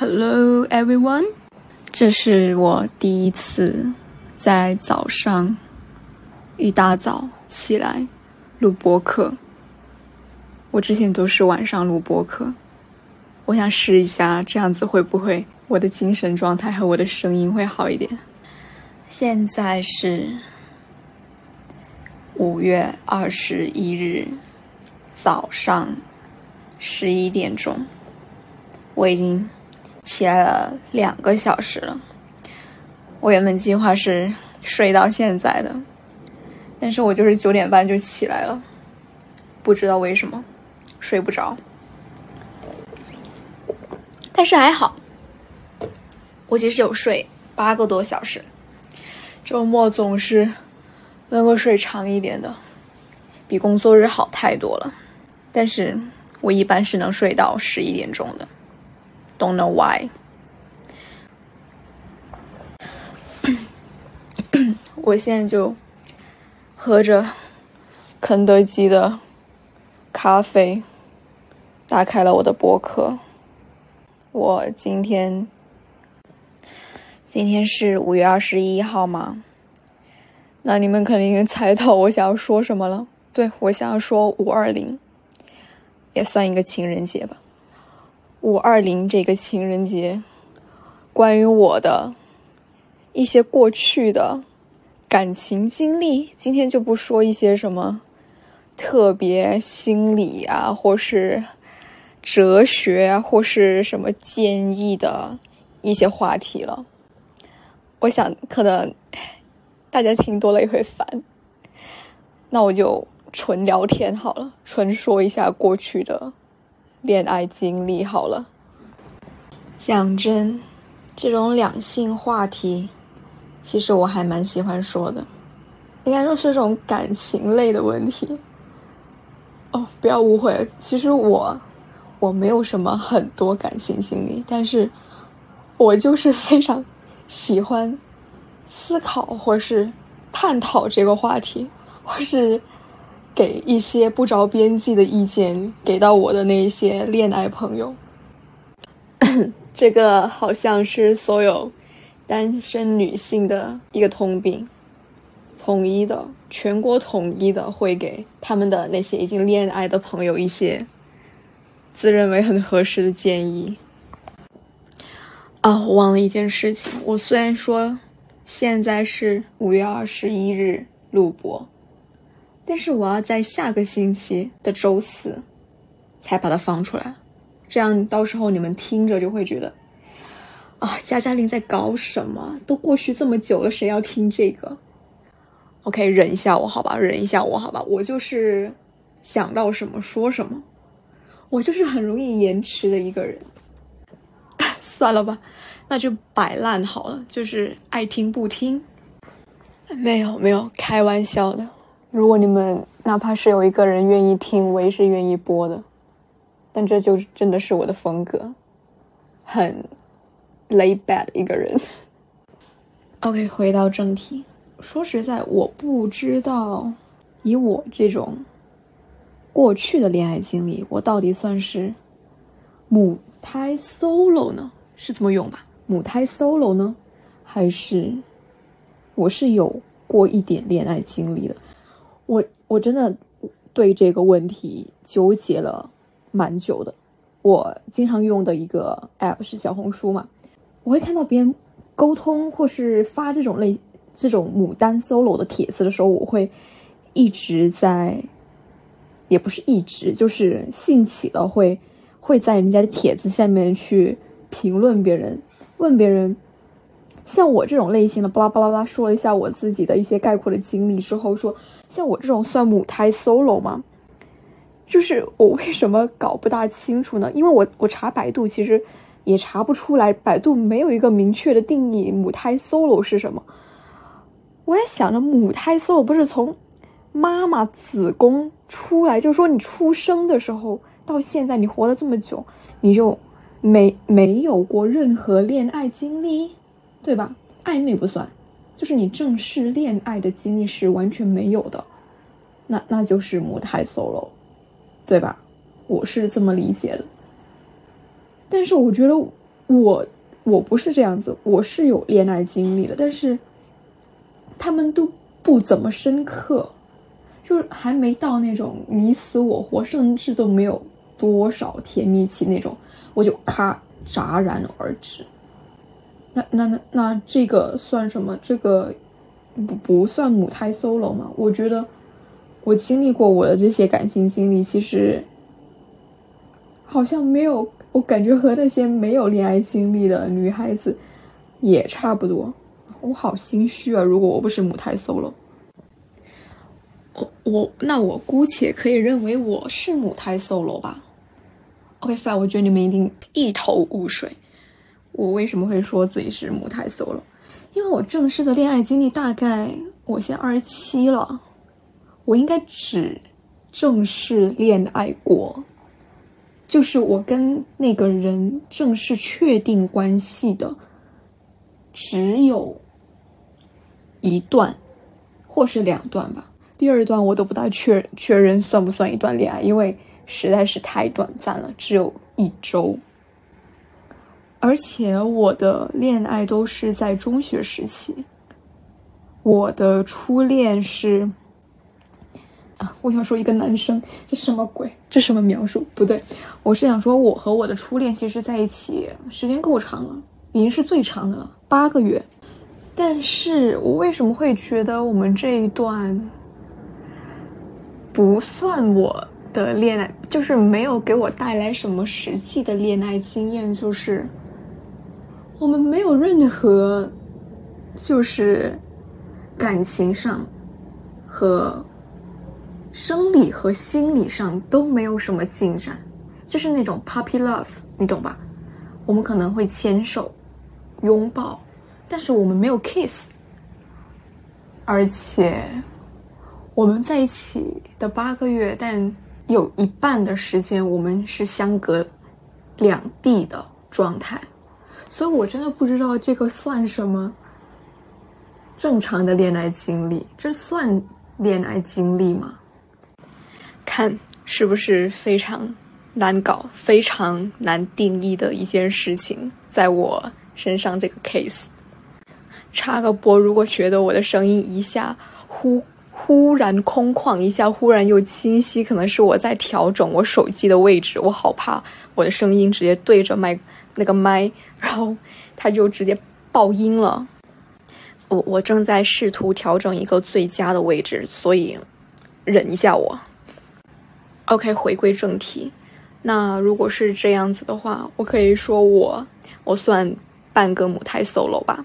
Hello everyone，这是我第一次在早上一大早起来录播客。我之前都是晚上录播客，我想试一下这样子会不会我的精神状态和我的声音会好一点。现在是五月二十一日早上十一点钟，我已经。起来了两个小时了，我原本计划是睡到现在的，但是我就是九点半就起来了，不知道为什么睡不着，但是还好，我其实有睡八个多小时，周末总是能够睡长一点的，比工作日好太多了，但是我一般是能睡到十一点钟的。Don't know why。我现在就喝着肯德基的咖啡，打开了我的博客。我今天今天是五月二十一号吗？那你们肯定猜到我想要说什么了。对我想要说五二零，也算一个情人节吧。五二零这个情人节，关于我的一些过去的感情经历，今天就不说一些什么特别心理啊，或是哲学啊，或是什么建议的一些话题了。我想可能大家听多了也会烦，那我就纯聊天好了，纯说一下过去的。恋爱经历好了，讲真，这种两性话题，其实我还蛮喜欢说的。应该说是这种感情类的问题。哦，不要误会，其实我我没有什么很多感情经历，但是我就是非常喜欢思考或是探讨这个话题，或是。给一些不着边际的意见给到我的那些恋爱朋友，这个好像是所有单身女性的一个通病，统一的，全国统一的会给他们的那些已经恋爱的朋友一些自认为很合适的建议。啊，我忘了一件事情，我虽然说现在是五月二十一日录播。但是我要在下个星期的周四才把它放出来，这样到时候你们听着就会觉得啊，加加林在搞什么？都过去这么久了，谁要听这个？OK，忍一下我好吧，忍一下我好吧，我就是想到什么说什么，我就是很容易延迟的一个人。算了吧，那就摆烂好了，就是爱听不听。没有没有，开玩笑的。如果你们哪怕是有一个人愿意听，我也是愿意播的。但这就真的是我的风格，很 lay back 一个人。OK，回到正题。说实在，我不知道以我这种过去的恋爱经历，我到底算是母胎 solo 呢？是这么用吧？母胎 solo 呢？还是我是有过一点恋爱经历的？我我真的对这个问题纠结了蛮久的。我经常用的一个 app 是小红书嘛，我会看到别人沟通或是发这种类这种牡丹 solo 的帖子的时候，我会一直在，也不是一直，就是兴起了会会在人家的帖子下面去评论别人，问别人，像我这种类型的巴拉巴拉拉说了一下我自己的一些概括的经历之后说。像我这种算母胎 solo 吗？就是我为什么搞不大清楚呢？因为我我查百度其实也查不出来，百度没有一个明确的定义，母胎 solo 是什么？我在想着母胎 solo 不是从妈妈子宫出来，就是说你出生的时候到现在你活了这么久，你就没没有过任何恋爱经历，对吧？暧昧不算。就是你正式恋爱的经历是完全没有的，那那就是母胎 solo，对吧？我是这么理解的。但是我觉得我我不是这样子，我是有恋爱经历的，但是他们都不怎么深刻，就是还没到那种你死我活，甚至都没有多少甜蜜期那种，我就咔戛然而止。那那那那这个算什么？这个不不算母胎 solo 吗？我觉得我经历过我的这些感情经历，其实好像没有。我感觉和那些没有恋爱经历的女孩子也差不多，我好心虚啊！如果我不是母胎 solo，我我那我姑且可以认为我是母胎 solo 吧。OK，fine，我觉得你们一定一头雾水。我为什么会说自己是母胎 solo？因为我正式的恋爱经历大概我现在二十七了，我应该只正式恋爱过。就是我跟那个人正式确定关系的，只有一段，或是两段吧。第二段我都不大确确认算不算一段恋爱，因为实在是太短暂了，只有一周。而且我的恋爱都是在中学时期，我的初恋是。啊，我想说一个男生，这什么鬼？这什么描述？不对，我是想说，我和我的初恋其实在一起时间够长了，已经是最长的了，八个月。但是我为什么会觉得我们这一段不算我的恋爱，就是没有给我带来什么实际的恋爱经验？就是我们没有任何，就是感情上和。生理和心理上都没有什么进展，就是那种 puppy love，你懂吧？我们可能会牵手、拥抱，但是我们没有 kiss。而且我们在一起的八个月，但有一半的时间我们是相隔两地的状态，所以我真的不知道这个算什么正常的恋爱经历，这算恋爱经历吗？看是不是非常难搞、非常难定义的一件事情，在我身上这个 case。插个播，如果觉得我的声音一下忽忽然空旷，一下忽然又清晰，可能是我在调整我手机的位置。我好怕我的声音直接对着麦那个麦，然后他就直接爆音了。我我正在试图调整一个最佳的位置，所以忍一下我。OK，回归正题。那如果是这样子的话，我可以说我我算半个母胎 solo 吧。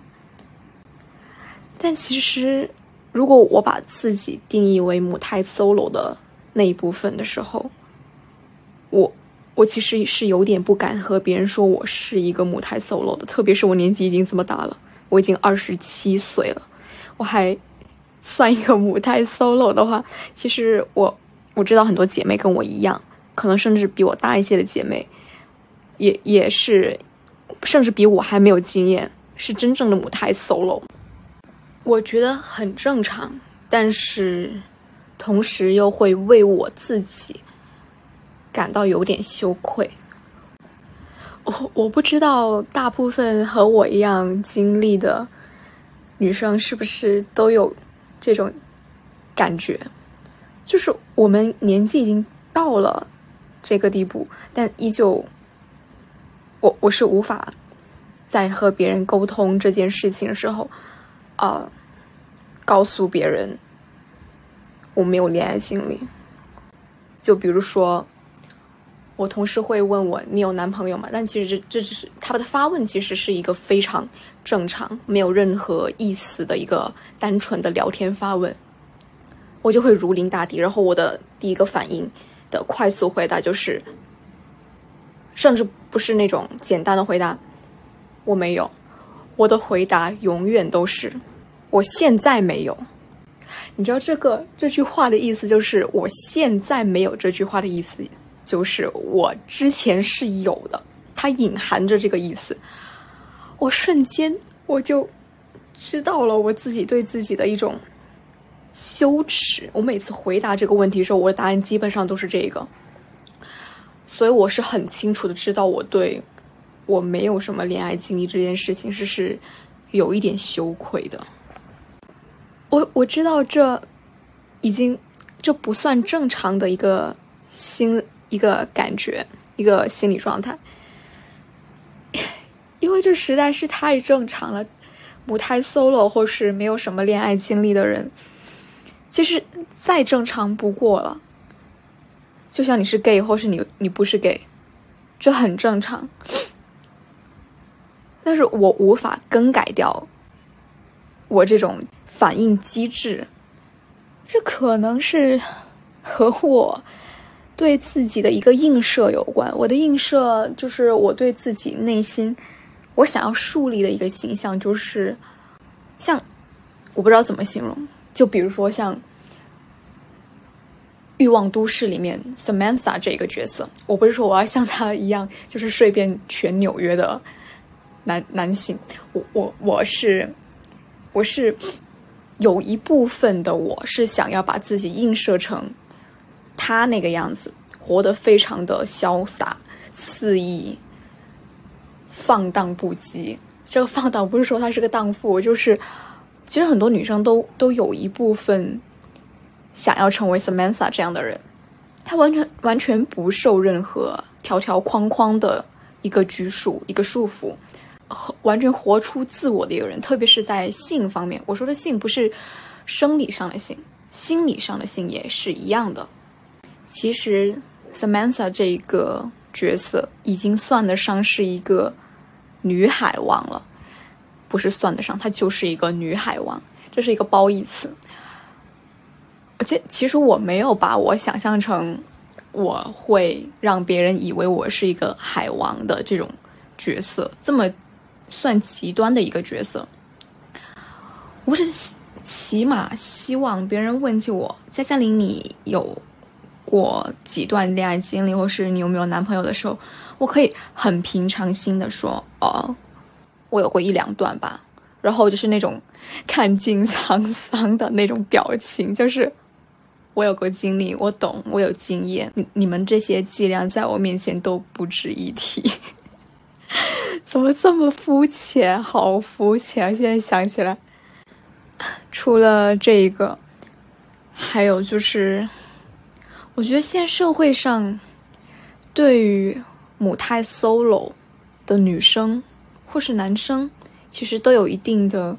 但其实，如果我把自己定义为母胎 solo 的那一部分的时候，我我其实是有点不敢和别人说我是一个母胎 solo 的。特别是我年纪已经这么大了，我已经二十七岁了，我还算一个母胎 solo 的话，其实我。我知道很多姐妹跟我一样，可能甚至比我大一些的姐妹，也也是，甚至比我还没有经验，是真正的母胎 solo。我觉得很正常，但是同时又会为我自己感到有点羞愧。我我不知道大部分和我一样经历的女生是不是都有这种感觉。就是我们年纪已经到了这个地步，但依旧，我我是无法在和别人沟通这件事情的时候，啊，告诉别人我没有恋爱经历。就比如说，我同事会问我你有男朋友吗？但其实这这只是他们的发问，其实是一个非常正常、没有任何意思的一个单纯的聊天发问。我就会如临大敌，然后我的第一个反应的快速回答就是，甚至不是那种简单的回答，我没有，我的回答永远都是我现在没有。你知道这个这句话的意思就是我现在没有这句话的意思就是我之前是有的，它隐含着这个意思。我瞬间我就知道了我自己对自己的一种。羞耻！我每次回答这个问题的时候，我的答案基本上都是这个，所以我是很清楚的知道我对我没有什么恋爱经历这件事情是是有一点羞愧的。我我知道这已经这不算正常的一个心一个感觉一个心理状态，因为这实在是太正常了。母胎 solo 或是没有什么恋爱经历的人，其实再正常不过了。就像你是 gay 或是你你不是 gay，这很正常。但是我无法更改掉我这种反应机制，这可能是和我对自己的一个映射有关。我的映射就是我对自己内心我想要树立的一个形象，就是像我不知道怎么形容，就比如说像《欲望都市》里面 Samantha 这个角色，我不是说我要像他一样，就是睡遍全纽约的。男男性，我我我是我是有一部分的，我是想要把自己映射成他那个样子，活得非常的潇洒、肆意、放荡不羁。这个放荡不是说他是个荡妇，就是其实很多女生都都有一部分想要成为 Samantha 这样的人，她完全完全不受任何条条框框的一个拘束、一个束缚。完全活出自我的一个人，特别是在性方面。我说的性不是生理上的性，心理上的性也是一样的。其实 Samantha 这一个角色已经算得上是一个女海王了，不是算得上，她就是一个女海王，这是一个褒义词。而且，其实我没有把我想象成我会让别人以为我是一个海王的这种角色，这么。算极端的一个角色，我是起码希望别人问起我，在夏琳，你有过几段恋爱经历，或是你有没有男朋友的时候，我可以很平常心的说，哦，我有过一两段吧，然后就是那种看尽沧桑的那种表情，就是我有过经历，我懂，我有经验，你你们这些伎俩在我面前都不值一提。怎么这么肤浅？好肤浅！现在想起来，除了这一个，还有就是，我觉得现在社会上对于母胎 solo 的女生或是男生，其实都有一定的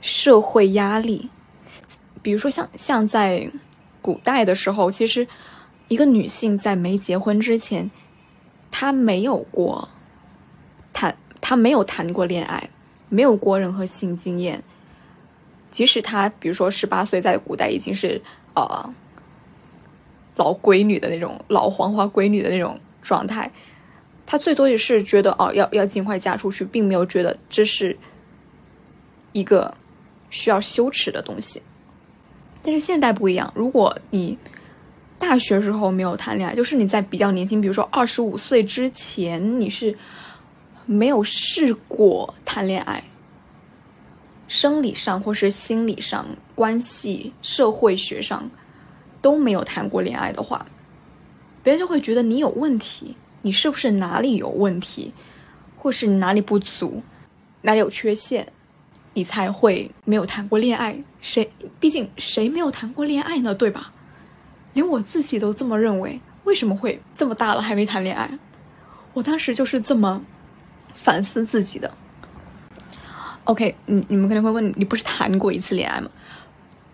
社会压力。比如说，像像在古代的时候，其实一个女性在没结婚之前，她没有过。谈她没有谈过恋爱，没有过任何性经验。即使她，比如说十八岁，在古代已经是呃老闺女的那种老黄花闺女的那种状态，她最多也是觉得哦，要要尽快嫁出去，并没有觉得这是一个需要羞耻的东西。但是现代不一样，如果你大学时候没有谈恋爱，就是你在比较年轻，比如说二十五岁之前，你是。没有试过谈恋爱，生理上或是心理上、关系、社会学上都没有谈过恋爱的话，别人就会觉得你有问题，你是不是哪里有问题，或是你哪里不足，哪里有缺陷，你才会没有谈过恋爱？谁？毕竟谁没有谈过恋爱呢？对吧？连我自己都这么认为，为什么会这么大了还没谈恋爱？我当时就是这么。反思自己的。OK，你你们可能会问，你不是谈过一次恋爱吗？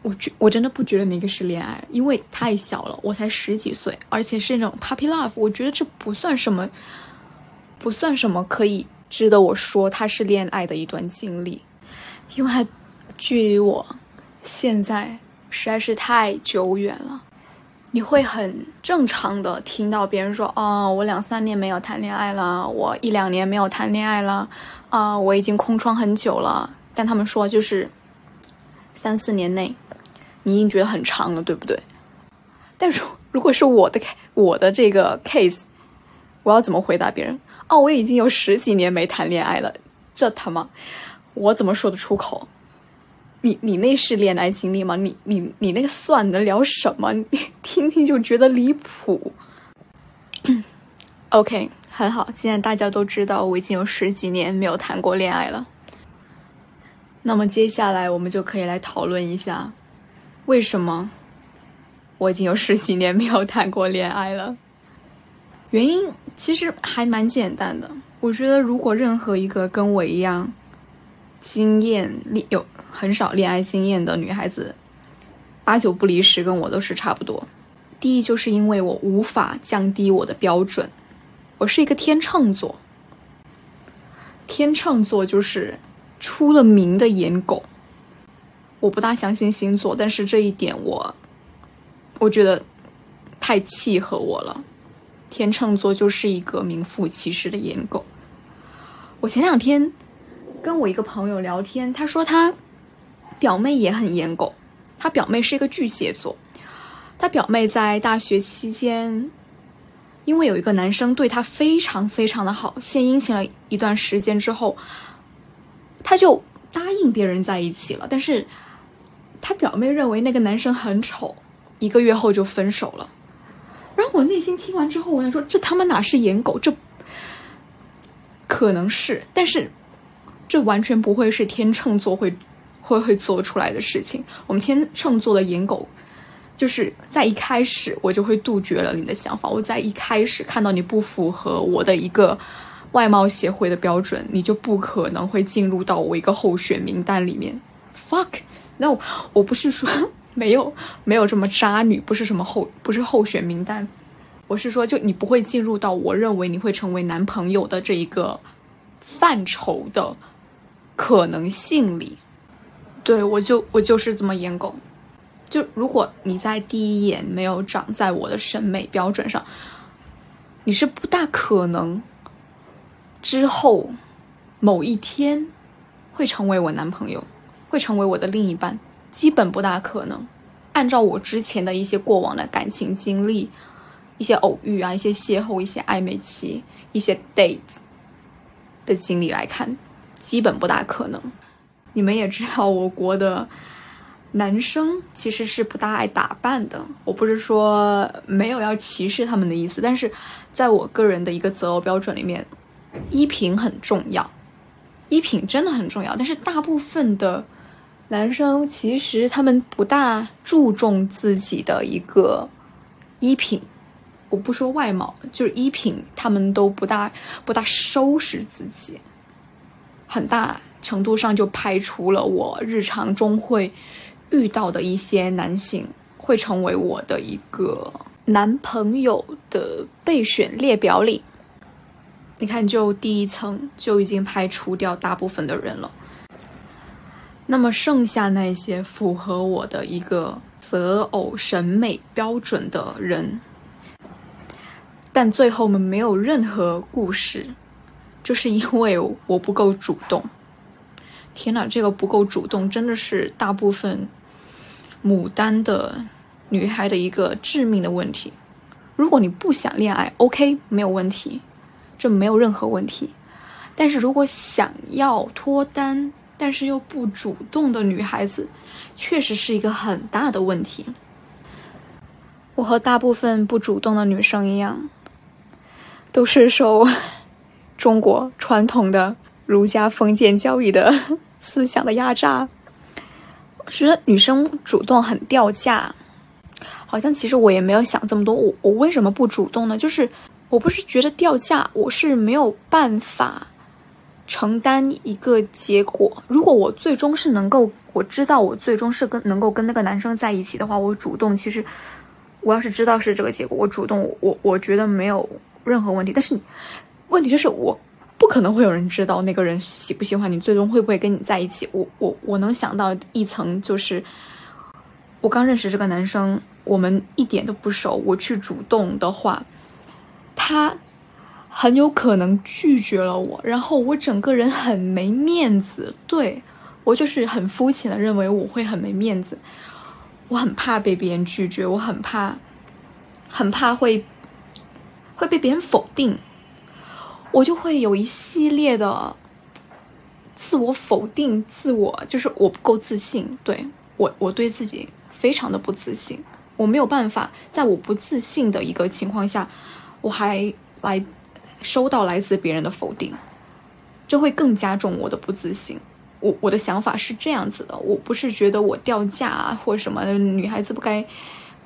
我觉我真的不觉得那个是恋爱，因为太小了，我才十几岁，而且是那种 puppy love，我觉得这不算什么，不算什么可以值得我说它是恋爱的一段经历，因为距离我现在实在是太久远了。你会很正常的听到别人说：“哦，我两三年没有谈恋爱了，我一两年没有谈恋爱了，啊，我已经空窗很久了。”但他们说就是三四年内，你已经觉得很长了，对不对？但是如果是我的我的这个 case，我要怎么回答别人？哦，我已经有十几年没谈恋爱了，这他妈，我怎么说得出口？你你那是恋爱经历吗？你你你那个算得了什么？你 听听就觉得离谱。OK，很好，现在大家都知道我已经有十几年没有谈过恋爱了。那么接下来我们就可以来讨论一下，为什么我已经有十几年没有谈过恋爱了？原因其实还蛮简单的。我觉得，如果任何一个跟我一样经验有很少恋爱经验的女孩子，八九不离十跟我都是差不多。第一，就是因为我无法降低我的标准，我是一个天秤座。天秤座就是出了名的颜狗。我不大相信星座，但是这一点我，我觉得太契合我了。天秤座就是一个名副其实的颜狗。我前两天跟我一个朋友聊天，他说他表妹也很颜狗，他表妹是一个巨蟹座。他表妹在大学期间，因为有一个男生对她非常非常的好，献殷勤了一段时间之后，他就答应别人在一起了。但是他表妹认为那个男生很丑，一个月后就分手了。然后我内心听完之后，我想说：这他妈哪是颜狗？这可能是，但是这完全不会是天秤座会会会做出来的事情。我们天秤座的颜狗。就是在一开始，我就会杜绝了你的想法。我在一开始看到你不符合我的一个外貌协会的标准，你就不可能会进入到我一个候选名单里面。fuck Fuck，no，我不是说没有没有这么渣女，不是什么候不是候选名单，我是说就你不会进入到我认为你会成为男朋友的这一个范畴的可能性里。对我就我就是这么颜狗。就如果你在第一眼没有长在我的审美标准上，你是不大可能之后某一天会成为我男朋友，会成为我的另一半，基本不大可能。按照我之前的一些过往的感情经历，一些偶遇啊，一些邂逅，一些暧昧期，一些 date 的经历来看，基本不大可能。你们也知道我国的。男生其实是不大爱打扮的，我不是说没有要歧视他们的意思，但是在我个人的一个择偶标准里面，衣品很重要，衣品真的很重要。但是大部分的男生其实他们不大注重自己的一个衣品，我不说外貌，就是衣品，他们都不大不大收拾自己，很大程度上就排除了我日常中会。遇到的一些男性会成为我的一个男朋友的备选列表里。你看，就第一层就已经排除掉大部分的人了。那么剩下那些符合我的一个择偶审美标准的人，但最后我们没有任何故事，就是因为我不够主动。天哪，这个不够主动，真的是大部分。牡丹的女孩的一个致命的问题，如果你不想恋爱，OK，没有问题，这没有任何问题。但是如果想要脱单，但是又不主动的女孩子，确实是一个很大的问题。我和大部分不主动的女生一样，都是受中国传统的儒家封建教育的思想的压榨。我觉得女生主动很掉价，好像其实我也没有想这么多。我我为什么不主动呢？就是我不是觉得掉价，我是没有办法承担一个结果。如果我最终是能够，我知道我最终是跟能够跟那个男生在一起的话，我主动。其实我要是知道是这个结果，我主动，我我觉得没有任何问题。但是问题就是我。不可能会有人知道那个人喜不喜欢你，最终会不会跟你在一起。我我我能想到一层就是，我刚认识这个男生，我们一点都不熟，我去主动的话，他很有可能拒绝了我，然后我整个人很没面子。对我就是很肤浅的认为我会很没面子，我很怕被别人拒绝，我很怕，很怕会会被别人否定。我就会有一系列的自我否定，自我就是我不够自信，对我我对自己非常的不自信，我没有办法在我不自信的一个情况下，我还来收到来自别人的否定，这会更加重我的不自信。我我的想法是这样子的，我不是觉得我掉价啊或什么女孩子不该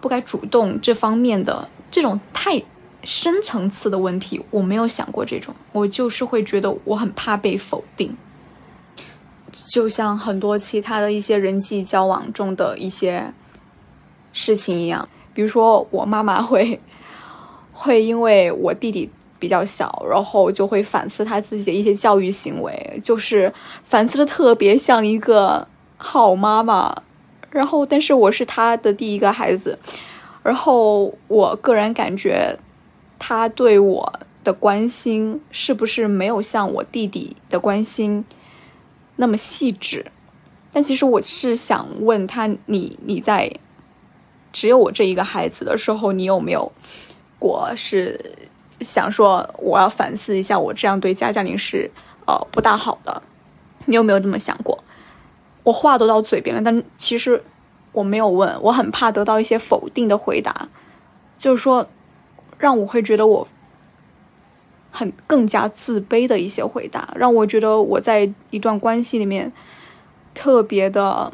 不该主动这方面的这种太深层次的问题，我没有想过这种，我就是会觉得我很怕被否定。就像很多其他的一些人际交往中的一些事情一样，比如说我妈妈会会因为我弟弟比较小，然后就会反思他自己的一些教育行为，就是反思的特别像一个好妈妈。然后，但是我是他的第一个孩子，然后我个人感觉他对我的关心是不是没有像我弟弟的关心？那么细致，但其实我是想问他，你你在只有我这一个孩子的时候，你有没有过是想说我要反思一下，我这样对佳佳宁是呃不大好的？你有没有这么想过？我话都到嘴边了，但其实我没有问，我很怕得到一些否定的回答，就是说让我会觉得我。很更加自卑的一些回答，让我觉得我在一段关系里面特别的、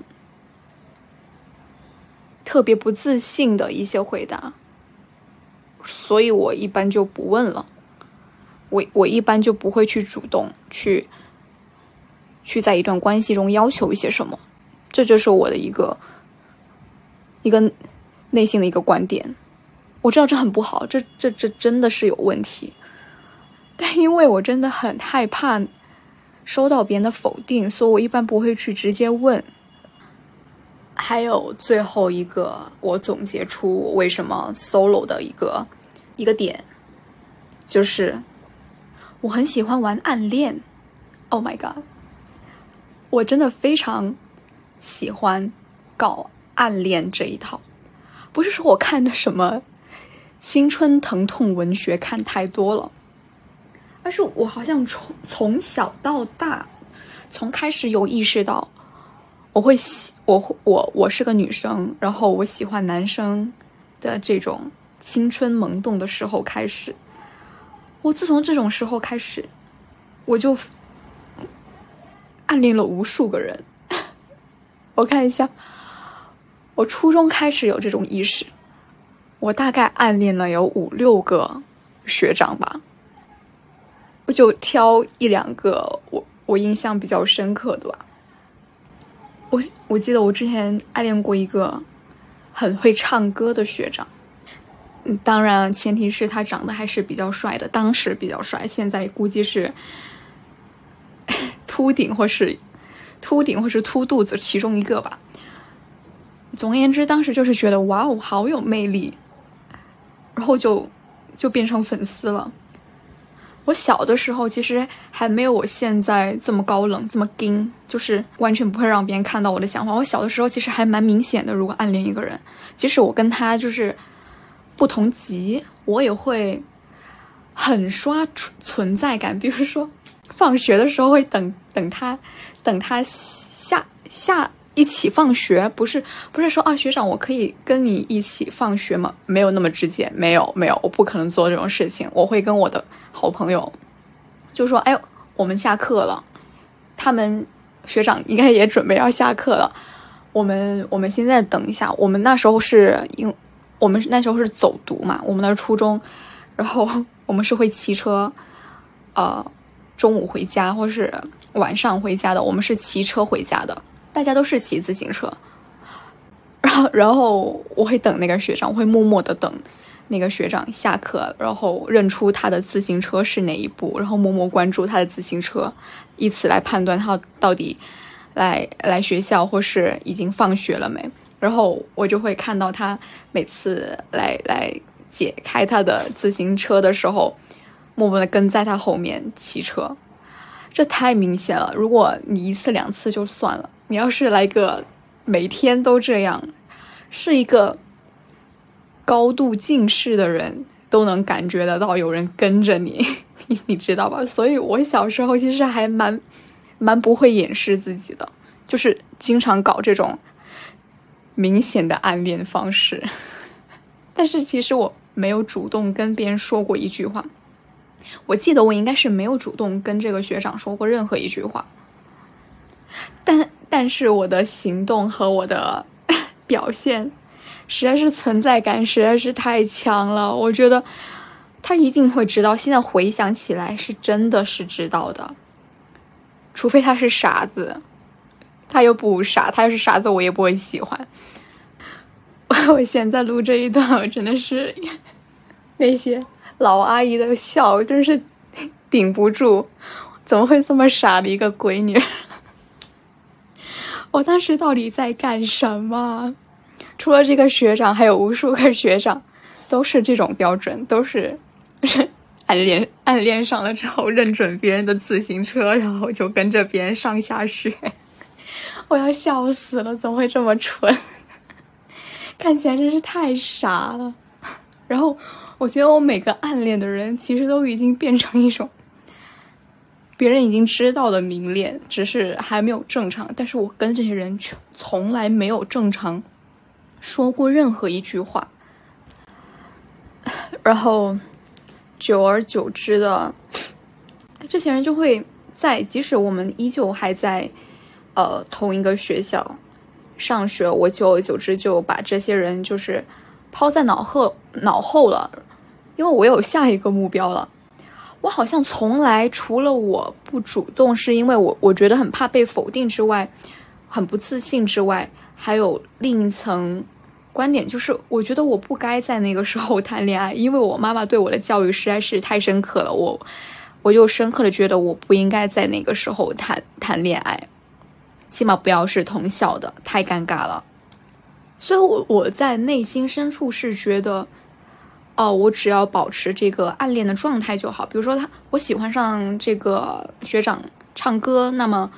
特别不自信的一些回答，所以我一般就不问了。我我一般就不会去主动去去在一段关系中要求一些什么，这就是我的一个一个内心的一个观点。我知道这很不好，这这这真的是有问题。但因为我真的很害怕收到别人的否定，所以我一般不会去直接问。还有最后一个，我总结出我为什么 solo 的一个一个点，就是我很喜欢玩暗恋。Oh my god！我真的非常喜欢搞暗恋这一套，不是说我看的什么青春疼痛文学看太多了。而是我好像从从小到大，从开始有意识到，我会喜我会我我是个女生，然后我喜欢男生的这种青春萌动的时候开始，我自从这种时候开始，我就暗恋了无数个人。我看一下，我初中开始有这种意识，我大概暗恋了有五六个学长吧。我就挑一两个我我印象比较深刻的吧。我我记得我之前暗恋过一个很会唱歌的学长，当然前提是他长得还是比较帅的，当时比较帅，现在估计是 秃顶或是秃顶或是秃肚子其中一个吧。总而言之，当时就是觉得哇哦，好有魅力，然后就就变成粉丝了。我小的时候其实还没有我现在这么高冷，这么硬，就是完全不会让别人看到我的想法。我小的时候其实还蛮明显的，如果暗恋一个人，即使我跟他就是不同级，我也会很刷存存在感。比如说，放学的时候会等等他，等他下下。一起放学不是不是说啊学长我可以跟你一起放学吗？没有那么直接，没有没有，我不可能做这种事情。我会跟我的好朋友就说：“哎，我们下课了，他们学长应该也准备要下课了。我们我们现在等一下。我们那时候是因我们那时候是走读嘛，我们那初中，然后我们是会骑车，呃，中午回家或是晚上回家的。我们是骑车回家的。”大家都是骑自行车，然后，然后我会等那个学长，我会默默的等那个学长下课，然后认出他的自行车是哪一部，然后默默关注他的自行车，以此来判断他到底来来学校或是已经放学了没。然后我就会看到他每次来来解开他的自行车的时候，默默的跟在他后面骑车。这太明显了，如果你一次两次就算了。你要是来个每天都这样，是一个高度近视的人都能感觉得到有人跟着你，你你知道吧？所以我小时候其实还蛮蛮不会掩饰自己的，就是经常搞这种明显的暗恋方式。但是其实我没有主动跟别人说过一句话，我记得我应该是没有主动跟这个学长说过任何一句话，但但是我的行动和我的 表现，实在是存在感实在是太强了。我觉得他一定会知道，现在回想起来是真的是知道的，除非他是傻子，他又不傻，他要是傻子我也不会喜欢。我现在录这一段，我真的是 那些。老阿姨的笑真是顶不住，怎么会这么傻的一个闺女？我当时到底在干什么？除了这个学长，还有无数个学长，都是这种标准，都是暗恋暗恋上了之后认准别人的自行车，然后就跟着别人上下学。我要笑死了，怎么会这么蠢？看起来真是太傻了。然后。我觉得我每个暗恋的人，其实都已经变成一种别人已经知道的明恋，只是还没有正常。但是我跟这些人从从来没有正常说过任何一句话，然后久而久之的，这些人就会在即使我们依旧还在呃同一个学校上学，我久而久之就把这些人就是抛在脑后脑后了。因为我有下一个目标了，我好像从来除了我不主动，是因为我我觉得很怕被否定之外，很不自信之外，还有另一层观点，就是我觉得我不该在那个时候谈恋爱，因为我妈妈对我的教育实在是太深刻了，我我就深刻的觉得我不应该在那个时候谈谈恋爱，起码不要是同校的，太尴尬了。所以，我我在内心深处是觉得。哦，我只要保持这个暗恋的状态就好。比如说，他我喜欢上这个学长唱歌，那么，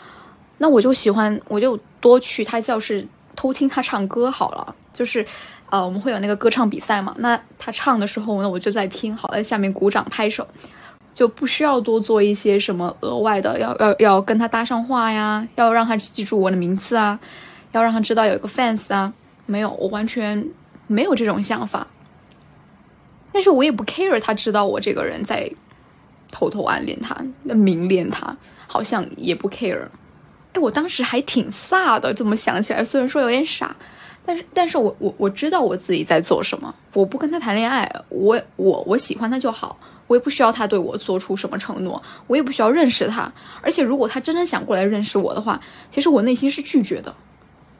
那我就喜欢，我就多去他教室偷听他唱歌好了。就是，呃，我们会有那个歌唱比赛嘛，那他唱的时候，呢，我就在听，好在下面鼓掌拍手，就不需要多做一些什么额外的，要要要跟他搭上话呀，要让他记住我的名字啊，要让他知道有一个 fans 啊，没有，我完全没有这种想法。但是我也不 care，他知道我这个人在偷偷暗恋他，明恋他，好像也不 care。哎，我当时还挺飒的，这么想起来，虽然说有点傻，但是，但是我我我知道我自己在做什么。我不跟他谈恋爱，我我我喜欢他就好，我也不需要他对我做出什么承诺，我也不需要认识他。而且，如果他真的想过来认识我的话，其实我内心是拒绝的，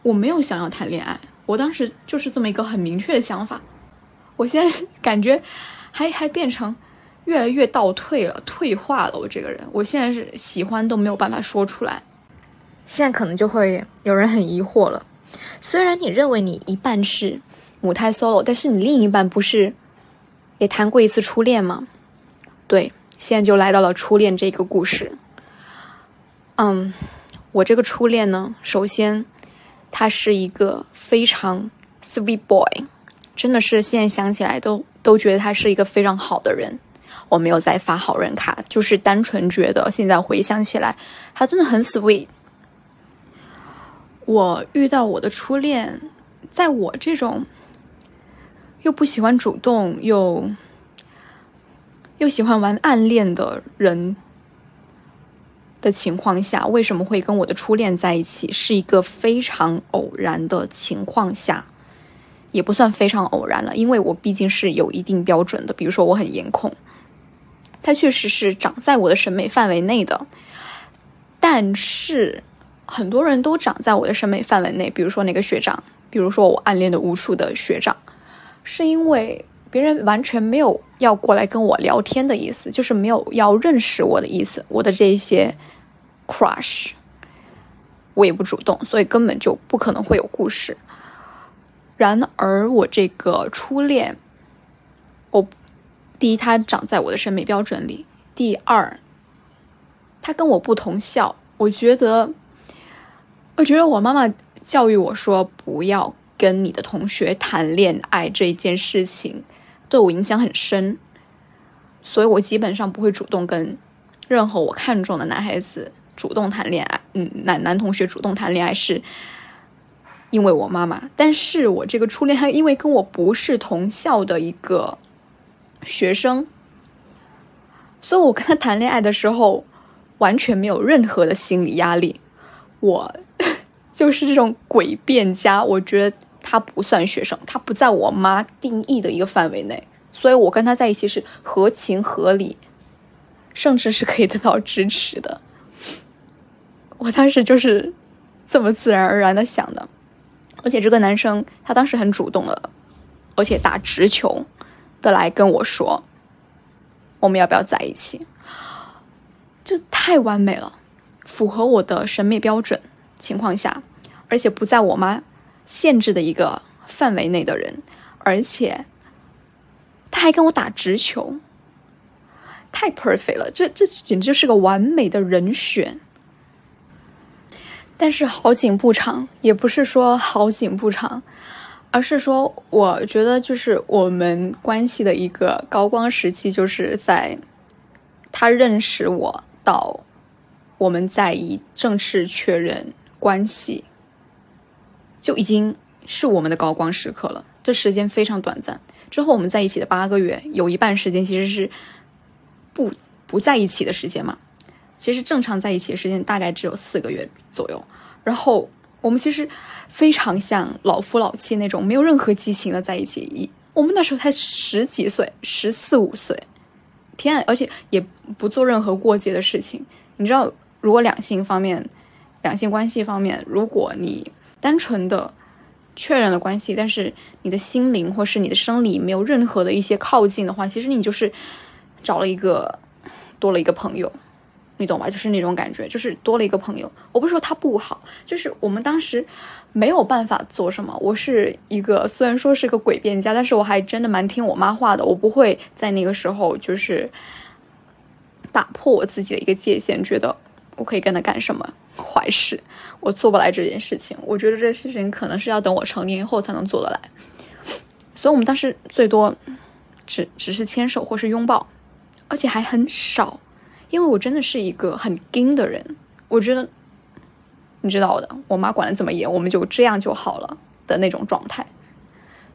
我没有想要谈恋爱。我当时就是这么一个很明确的想法。我现在 感觉还还变成越来越倒退了，退化了。我这个人，我现在是喜欢都没有办法说出来。现在可能就会有人很疑惑了。虽然你认为你一半是母胎 solo，但是你另一半不是也谈过一次初恋吗？对，现在就来到了初恋这个故事。嗯，我这个初恋呢，首先他是一个非常 sweet boy。真的是现在想起来都都觉得他是一个非常好的人。我没有再发好人卡，就是单纯觉得现在回想起来，他真的很 sweet。我遇到我的初恋，在我这种又不喜欢主动又又喜欢玩暗恋的人的情况下，为什么会跟我的初恋在一起？是一个非常偶然的情况下。也不算非常偶然了，因为我毕竟是有一定标准的。比如说，我很颜控，他确实是长在我的审美范围内的。但是，很多人都长在我的审美范围内。比如说那个学长，比如说我暗恋的无数的学长，是因为别人完全没有要过来跟我聊天的意思，就是没有要认识我的意思。我的这些 crush，我也不主动，所以根本就不可能会有故事。然而，我这个初恋，我第一，他长在我的审美标准里；第二，他跟我不同校。我觉得，我觉得我妈妈教育我说不要跟你的同学谈恋爱这一件事情，对我影响很深，所以我基本上不会主动跟任何我看中的男孩子主动谈恋爱。嗯，男男同学主动谈恋爱是。因为我妈妈，但是我这个初恋还因为跟我不是同校的一个学生，所以我跟他谈恋爱的时候，完全没有任何的心理压力。我 就是这种诡辩家，我觉得他不算学生，他不在我妈定义的一个范围内，所以我跟他在一起是合情合理，甚至是可以得到支持的。我当时就是这么自然而然的想的，而且这个男生他当时很主动的，而且打直球的来跟我说。我们要不要在一起？这太完美了，符合我的审美标准情况下，而且不在我妈限制的一个范围内的人，而且他还跟我打直球，太 perfect 了，这这简直就是个完美的人选。但是好景不长，也不是说好景不长。而是说，我觉得就是我们关系的一个高光时期，就是在他认识我到我们在以正式确认关系，就已经是我们的高光时刻了。这时间非常短暂。之后我们在一起的八个月，有一半时间其实是不不在一起的时间嘛。其实正常在一起的时间大概只有四个月左右。然后我们其实。非常像老夫老妻那种，没有任何激情的在一起。一我们那时候才十几岁，十四五岁，天！而且也不做任何过节的事情。你知道，如果两性方面、两性关系方面，如果你单纯的确认了关系，但是你的心灵或是你的生理没有任何的一些靠近的话，其实你就是找了一个多了一个朋友。你懂吧？就是那种感觉，就是多了一个朋友。我不是说他不好，就是我们当时没有办法做什么。我是一个虽然说是个诡辩家，但是我还真的蛮听我妈话的。我不会在那个时候就是打破我自己的一个界限，觉得我可以跟他干什么坏事。我做不来这件事情。我觉得这事情可能是要等我成年以后才能做得来。所以我们当时最多只只是牵手或是拥抱，而且还很少。因为我真的是一个很硬的人，我觉得你知道的，我妈管的怎么严，我们就这样就好了的那种状态，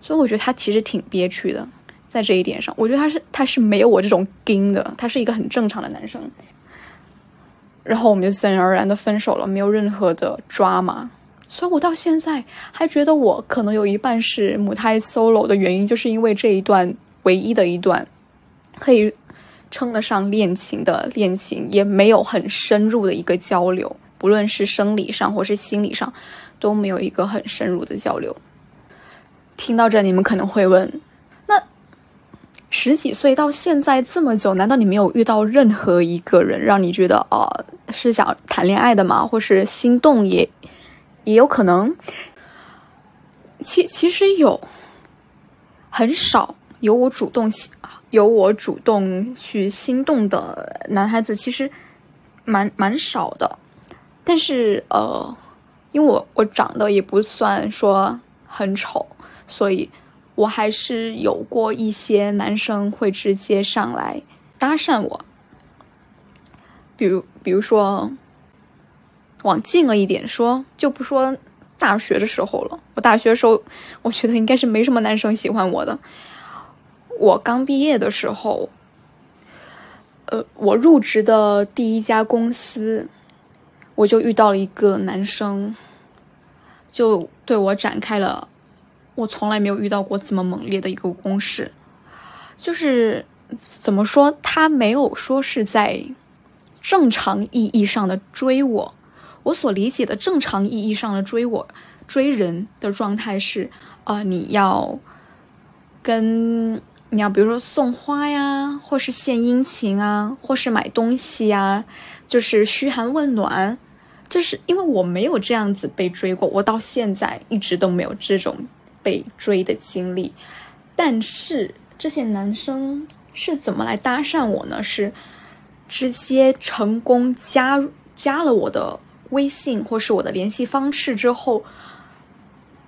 所以我觉得他其实挺憋屈的，在这一点上，我觉得他是他是没有我这种硬的，他是一个很正常的男生，然后我们就自然而然的分手了，没有任何的抓嘛，所以我到现在还觉得我可能有一半是母胎 solo 的原因，就是因为这一段唯一的一段可以。称得上恋情的恋情，也没有很深入的一个交流，不论是生理上或是心理上，都没有一个很深入的交流。听到这，你们可能会问：那十几岁到现在这么久，难道你没有遇到任何一个人让你觉得啊是想谈恋爱的吗？或是心动也也有可能？其其实有，很少有我主动有我主动去心动的男孩子，其实蛮蛮少的。但是呃，因为我我长得也不算说很丑，所以我还是有过一些男生会直接上来搭讪我。比如比如说，往近了一点说，就不说大学的时候了。我大学的时候，我觉得应该是没什么男生喜欢我的。我刚毕业的时候，呃，我入职的第一家公司，我就遇到了一个男生，就对我展开了我从来没有遇到过这么猛烈的一个攻势。就是怎么说，他没有说是在正常意义上的追我，我所理解的正常意义上的追我追人的状态是，呃，你要跟。你要比如说送花呀，或是献殷勤啊，或是买东西呀，就是嘘寒问暖。就是因为我没有这样子被追过，我到现在一直都没有这种被追的经历。但是这些男生是怎么来搭讪我呢？是直接成功加加了我的微信或是我的联系方式之后，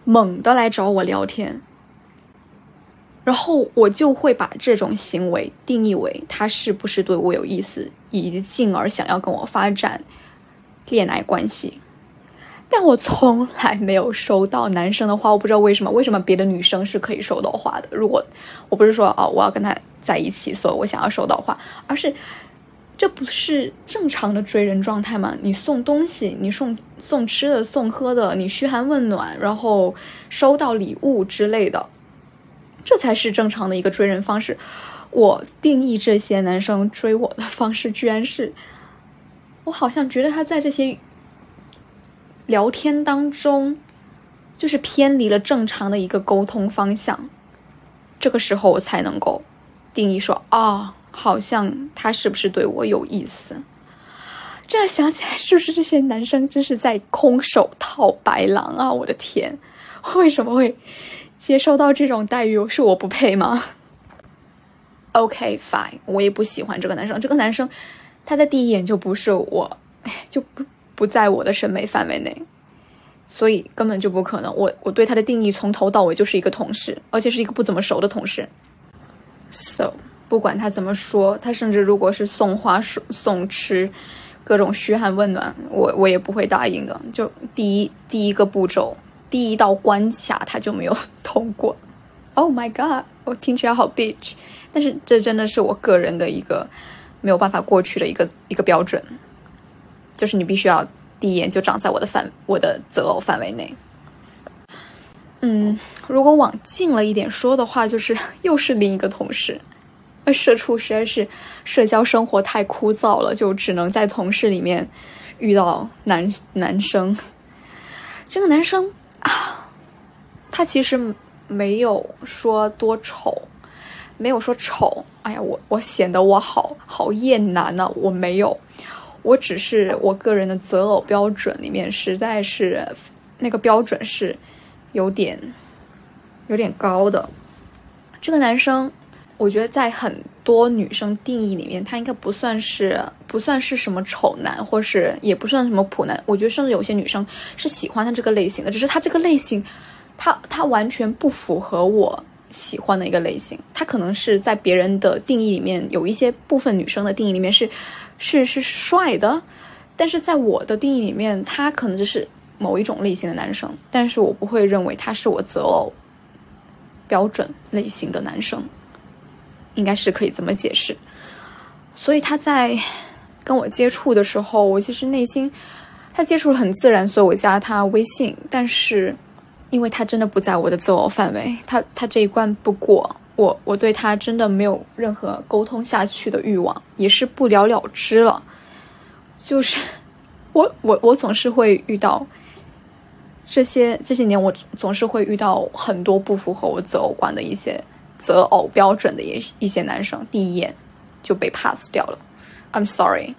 猛的来找我聊天。然后我就会把这种行为定义为他是不是对我有意思，以及进而想要跟我发展恋爱关系。但我从来没有收到男生的话，我不知道为什么，为什么别的女生是可以收到话的？如果我不是说啊，我要跟他在一起，所以我想要收到话，而是这不是正常的追人状态吗？你送东西，你送送吃的、送喝的，你嘘寒问暖，然后收到礼物之类的，这才是正常的一个追人方式。我定义这些男生追我的方式，居然是，我好像觉得他在这些聊天当中，就是偏离了正常的一个沟通方向。这个时候我才能够定义说啊。好像他是不是对我有意思？这样想起来，是不是这些男生就是在空手套白狼啊？我的天，为什么会接受到这种待遇？是我不配吗？OK fine，我也不喜欢这个男生。这个男生他在第一眼就不是我，就不不在我的审美范围内，所以根本就不可能。我我对他的定义从头到尾就是一个同事，而且是一个不怎么熟的同事。So。不管他怎么说，他甚至如果是送花、送送吃，各种嘘寒问暖，我我也不会答应的。就第一第一个步骤，第一道关卡他就没有通过。Oh my god！我听起来好 bitch，但是这真的是我个人的一个没有办法过去的一个一个标准，就是你必须要第一眼就长在我的范我的择偶范围内。嗯，如果往近了一点说的话，就是 又是另一个同事。社畜实在是社交生活太枯燥了，就只能在同事里面遇到男男生。这个男生啊，他其实没有说多丑，没有说丑。哎呀，我我显得我好好厌男呢，我没有，我只是我个人的择偶标准里面实在是那个标准是有点有点高的。这个男生。我觉得在很多女生定义里面，他应该不算是不算是什么丑男，或是也不算什么普男。我觉得甚至有些女生是喜欢他这个类型的，只是他这个类型，他他完全不符合我喜欢的一个类型。他可能是在别人的定义里面，有一些部分女生的定义里面是是是帅的，但是在我的定义里面，他可能就是某一种类型的男生，但是我不会认为他是我择偶标准类型的男生。应该是可以这么解释，所以他在跟我接触的时候，我其实内心他接触很自然，所以我加他微信。但是因为他真的不在我的择偶范围，他他这一关不过，我我对他真的没有任何沟通下去的欲望，也是不了了之了。就是 我我我总是会遇到这些这些年，我总是会遇到很多不符合我择偶观的一些。择偶标准的一一些男生，第一眼就被 pass 掉了。I'm sorry，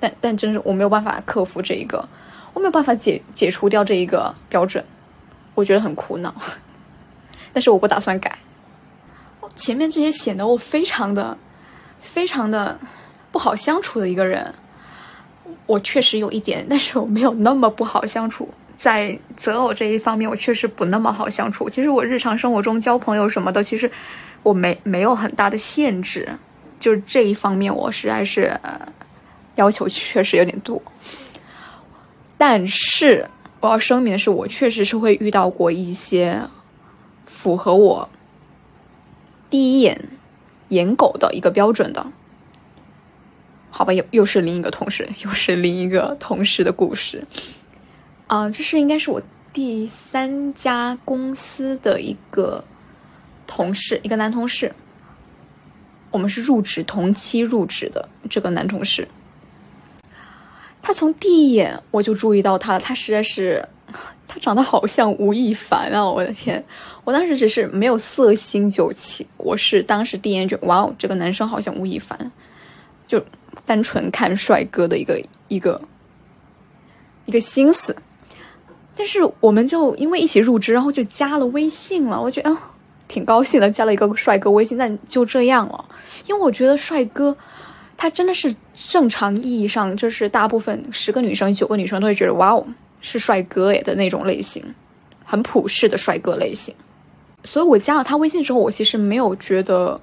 但但真是我没有办法克服这一个，我没有办法解解除掉这一个标准，我觉得很苦恼。但是我不打算改。前面这些显得我非常的、非常的不好相处的一个人，我确实有一点，但是我没有那么不好相处。在择偶这一方面，我确实不那么好相处。其实我日常生活中交朋友什么的，其实我没没有很大的限制，就是这一方面我实在是要求确实有点多。但是我要声明的是，我确实是会遇到过一些符合我第一眼颜狗的一个标准的。好吧，又又是另一个同事，又是另一个同事的故事。啊，这是应该是我第三家公司的一个同事，一个男同事。我们是入职同期入职的这个男同事，他从第一眼我就注意到他了，他实在是，他长得好像吴亦凡啊！我的天，我当时只是没有色心就起，我是当时第一眼就，哇哦，这个男生好像吴亦凡，就单纯看帅哥的一个一个一个心思。但是我们就因为一起入职，然后就加了微信了。我觉得挺高兴的，加了一个帅哥微信。但就这样了，因为我觉得帅哥，他真的是正常意义上就是大部分十个女生九个女生都会觉得哇哦是帅哥耶的那种类型，很普世的帅哥类型。所以我加了他微信之后，我其实没有觉得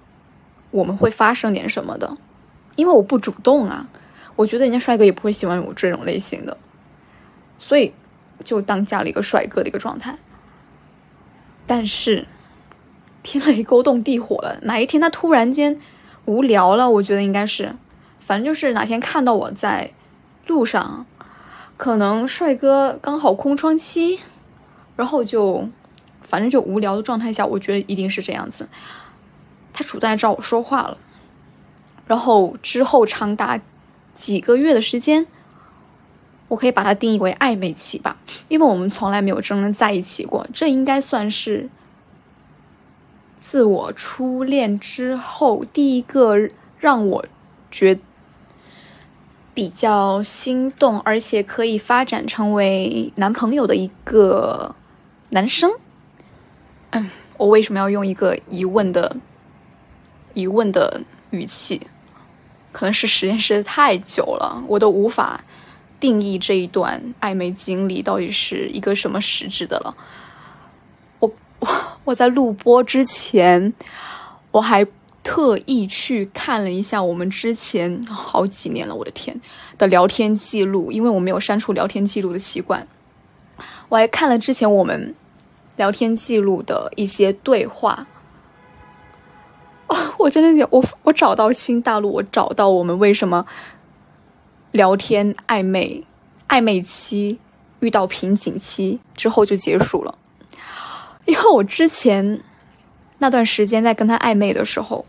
我们会发生点什么的，因为我不主动啊。我觉得人家帅哥也不会喜欢我这种类型的，所以。就当加了一个帅哥的一个状态，但是天雷勾动地火了。哪一天他突然间无聊了，我觉得应该是反正就是哪天看到我在路上，可能帅哥刚好空窗期，然后就反正就无聊的状态下，我觉得一定是这样子。他主动来找我说话了，然后之后长达几个月的时间，我可以把它定义为暧昧期吧，因为我们从来没有真正在一起过，这应该算是自我初恋之后第一个让我觉比较心动，而且可以发展成为男朋友的一个男生。嗯，我为什么要用一个疑问的？疑问的语气，可能是时间实在太久了，我都无法定义这一段暧昧经历到底是一个什么实质的了。我我 我在录播之前，我还特意去看了一下我们之前好几年了，我的天的聊天记录，因为我没有删除聊天记录的习惯，我还看了之前我们聊天记录的一些对话。我真的我我找到新大陆，我找到我们为什么聊天暧昧暧昧期遇到瓶颈期之后就结束了，因为我之前那段时间在跟他暧昧的时候，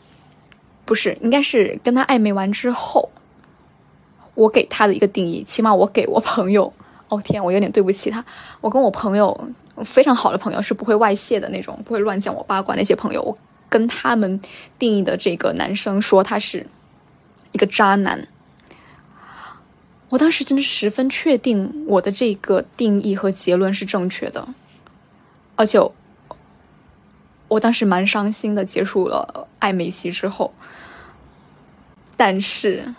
不是应该是跟他暧昧完之后，我给他的一个定义，起码我给我朋友，哦天，我有点对不起他，我跟我朋友非常好的朋友是不会外泄的那种，不会乱讲我八卦那些朋友，我。跟他们定义的这个男生说他是一个渣男，我当时真的十分确定我的这个定义和结论是正确的，而且我当时蛮伤心的。结束了暧昧期之后，但是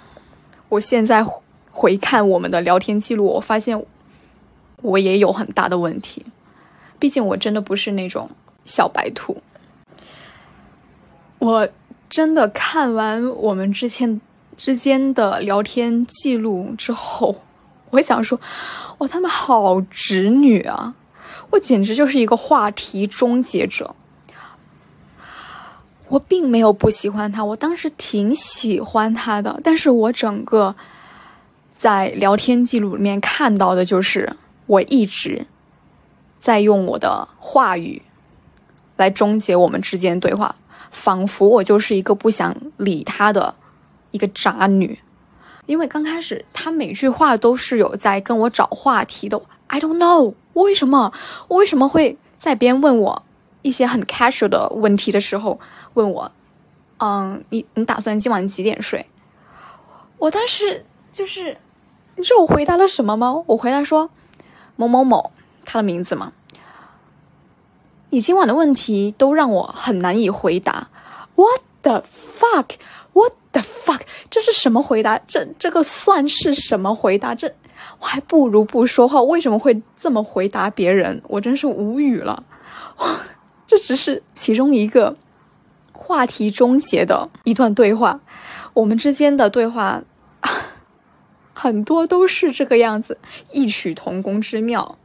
我现在回看我们的聊天记录，我发现我也有很大的问题。毕竟我真的不是那种小白兔。我真的看完我们之前之间的聊天记录之后，我想说，哇，他们好直女啊！我简直就是一个话题终结者。我并没有不喜欢他，我当时挺喜欢他的，但是我整个在聊天记录里面看到的就是，我一直在用我的话语来终结我们之间对话。仿佛我就是一个不想理他的一个渣女，因为刚开始他每句话都是有在跟我找话题的。I don't know，我为什么我为什么会在别人问我一些很 casual 的问题的时候问我，嗯，你你打算今晚几点睡？我当时就是你知道我回答了什么吗？我回答说某某某，他的名字嘛。你今晚的问题都让我很难以回答。What the fuck? The fuck? 这是什么回答？这这个算是什么回答？这我还不如不说话。为什么会这么回答别人？我真是无语了。这只是其中一个话题终结的一段对话。我们之间的对话 很多都是这个样子，异曲同工之妙。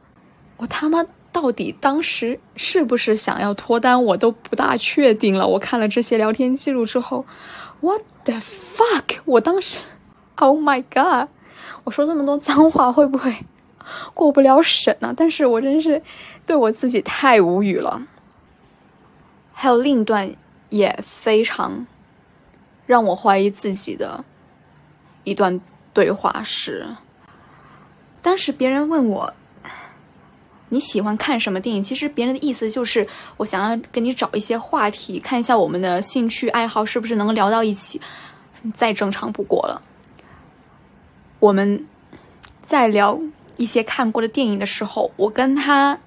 我他妈！到底当时是不是想要脱单，我都不大确定了。我看了这些聊天记录之后，What the fuck！我当时，Oh my god！我说这么多脏话会不会过不了审呢？但是我真是对我自己太无语了。还有另一段也非常让我怀疑自己的一段对话是，当时别人问我。你喜欢看什么电影？其实别人的意思就是，我想要跟你找一些话题，看一下我们的兴趣爱好是不是能聊到一起，再正常不过了。我们在聊一些看过的电影的时候，我跟他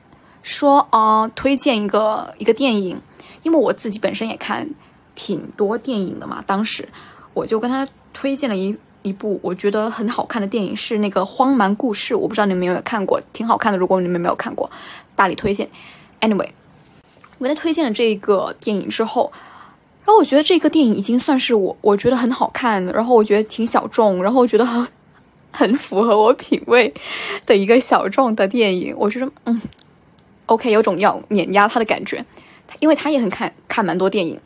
说啊，推荐一个一个电影，因为我自己本身也看挺多电影的嘛。当时我就跟他推荐了一。一部我觉得很好看的电影是那个《荒蛮故事》，我不知道你们有没有看过，挺好看的。如果你们没有看过，大力推荐。Anyway，我给他推荐了这个电影之后，然后我觉得这个电影已经算是我我觉得很好看，然后我觉得挺小众，然后我觉得很很符合我品味的一个小众的电影。我觉得嗯，OK，有种要碾压他的感觉，因为他也很看看蛮多电影。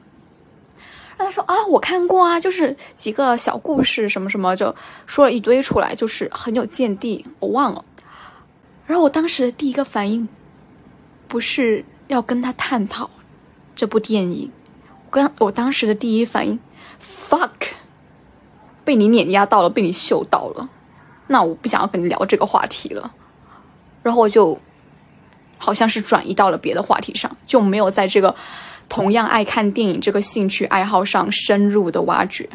然后他说啊，我看过啊，就是几个小故事什么什么，就说了一堆出来，就是很有见地。我忘了。然后我当时第一个反应，不是要跟他探讨这部电影，我刚我当时的第一反应，fuck，被你碾压到了，被你嗅到了，那我不想要跟你聊这个话题了。然后我就好像是转移到了别的话题上，就没有在这个同样爱看电影这个兴趣爱好上深入的挖掘，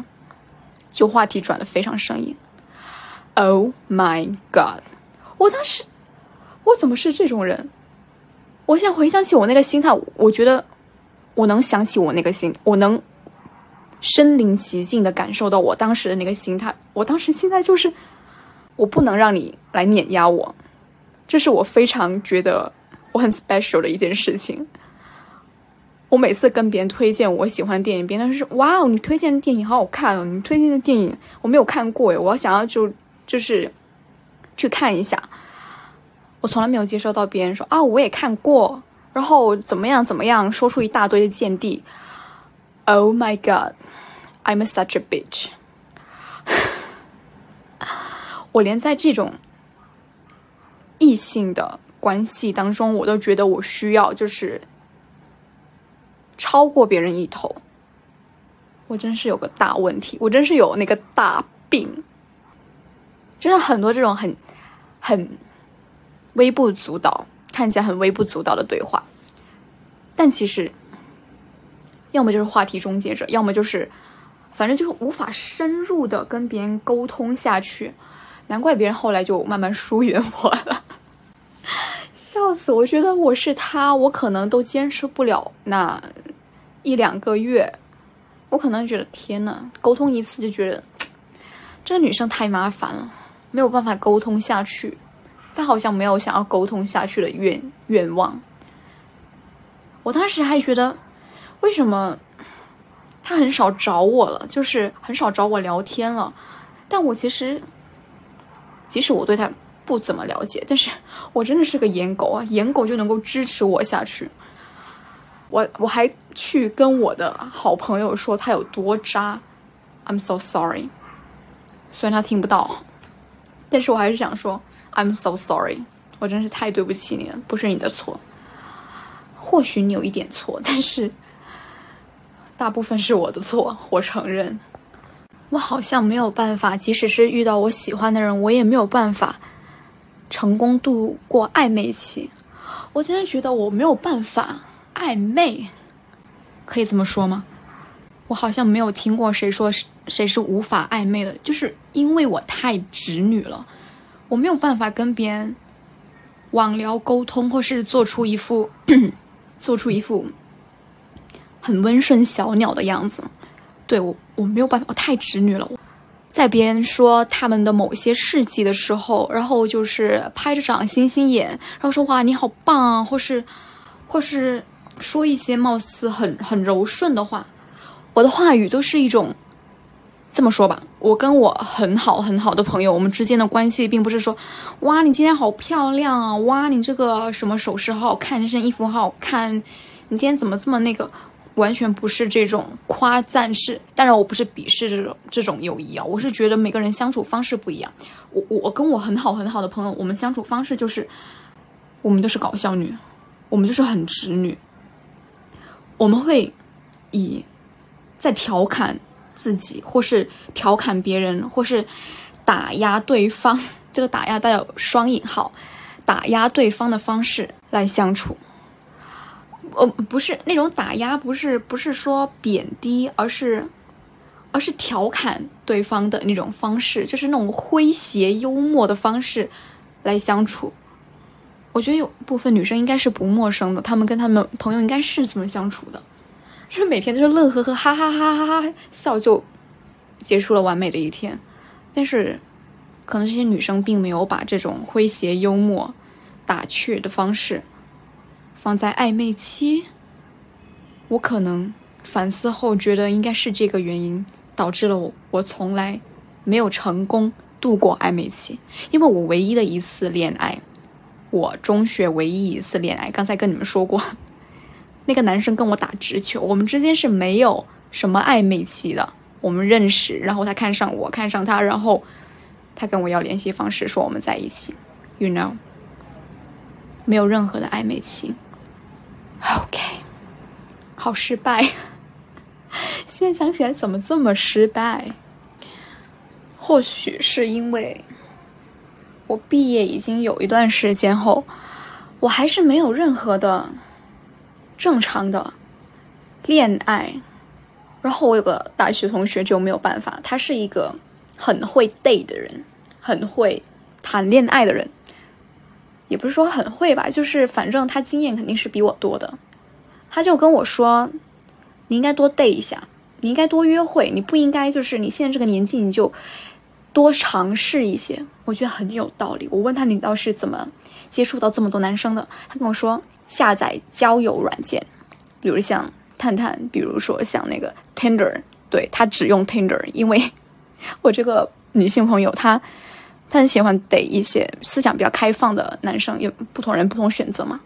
就话题转的非常生硬。Oh my god！我当时。我怎么是这种人？我现在回想起我那个心态，我觉得我能想起我那个心，我能身临其境的感受到我当时的那个心态。我当时心态就是，我不能让你来碾压我，这是我非常觉得我很 special 的一件事情。我每次跟别人推荐我喜欢的电影，别人说：“哇哦，你推荐的电影好好看哦！你推荐的电影我没有看过诶，我想要就就是去看一下。”我从来没有接受到别人说啊，我也看过，然后怎么样怎么样，说出一大堆的见地。Oh my god, I'm such a bitch。我连在这种异性的关系当中，我都觉得我需要就是超过别人一头。我真是有个大问题，我真是有那个大病。真的很多这种很很。微不足道，看起来很微不足道的对话，但其实，要么就是话题终结者，要么就是，反正就是无法深入的跟别人沟通下去。难怪别人后来就慢慢疏远我了，笑死！我觉得我是他，我可能都坚持不了那一两个月，我可能觉得天呐，沟通一次就觉得这个女生太麻烦了，没有办法沟通下去。她好像没有想要沟通下去的愿愿望。我当时还觉得，为什么他很少找我了，就是很少找我聊天了。但我其实，即使我对他不怎么了解，但是我真的是个颜狗啊，颜狗就能够支持我下去。我我还去跟我的好朋友说他有多渣，I'm so sorry。虽然他听不到，但是我还是想说。I'm so sorry，我真是太对不起你了，不是你的错。或许你有一点错，但是大部分是我的错，我承认。我好像没有办法，即使是遇到我喜欢的人，我也没有办法成功度过暧昧期。我真的觉得我没有办法暧昧，可以这么说吗？我好像没有听过谁说谁是无法暧昧的，就是因为我太直女了。我没有办法跟别人网聊沟通，或是做出一副 做出一副很温顺小鸟的样子。对我，我没有办法，我太直女了。在别人说他们的某些事迹的时候，然后就是拍着掌星星眼，然后说哇你好棒啊，或是或是说一些貌似很很柔顺的话，我的话语都是一种。这么说吧，我跟我很好很好的朋友，我们之间的关系并不是说，哇，你今天好漂亮啊，哇，你这个什么首饰好好看，这身衣服好好看，你今天怎么这么那个，完全不是这种夸赞式。当然，我不是鄙视这种这种友谊啊，我是觉得每个人相处方式不一样。我我跟我很好很好的朋友，我们相处方式就是，我们都是搞笑女，我们就是很直女，我们会以在调侃。自己，或是调侃别人，或是打压对方，这个打压带有双引号，打压对方的方式来相处。呃，不是那种打压，不是不是说贬低，而是而是调侃对方的那种方式，就是那种诙谐幽默的方式来相处。我觉得有部分女生应该是不陌生的，她们跟她们朋友应该是这么相处的。就是每天都是乐呵呵，哈哈哈哈哈笑就结束了完美的一天。但是，可能这些女生并没有把这种诙谐幽默、打趣的方式放在暧昧期。我可能反思后觉得，应该是这个原因导致了我我从来没有成功度过暧昧期。因为我唯一的一次恋爱，我中学唯一一次恋爱，刚才跟你们说过。那个男生跟我打直球，我们之间是没有什么暧昧期的。我们认识，然后他看上我，看上他，然后他跟我要联系方式，说我们在一起。You know，没有任何的暧昧期。OK，好失败。现在想起来，怎么这么失败？或许是因为我毕业已经有一段时间后，我还是没有任何的正常的恋爱。然后我有个大学同学就没有办法，他是一个很会 date 的人，很会谈恋爱的人，也不是说很会吧，就是反正他经验肯定是比我多的。他就跟我说：“你应该多 date 一下，你应该多约会，你不应该就是你现在这个年纪你就多尝试一些。”我觉得很有道理。我问他：“你倒是怎么接触到这么多男生的？”他跟我说：“下载交友软件，比如像。”探探，比如说像那个 Tinder，对他只用 Tinder，因为 我这个女性朋友，她她很喜欢逮一些思想比较开放的男生，有不同人不同选择嘛。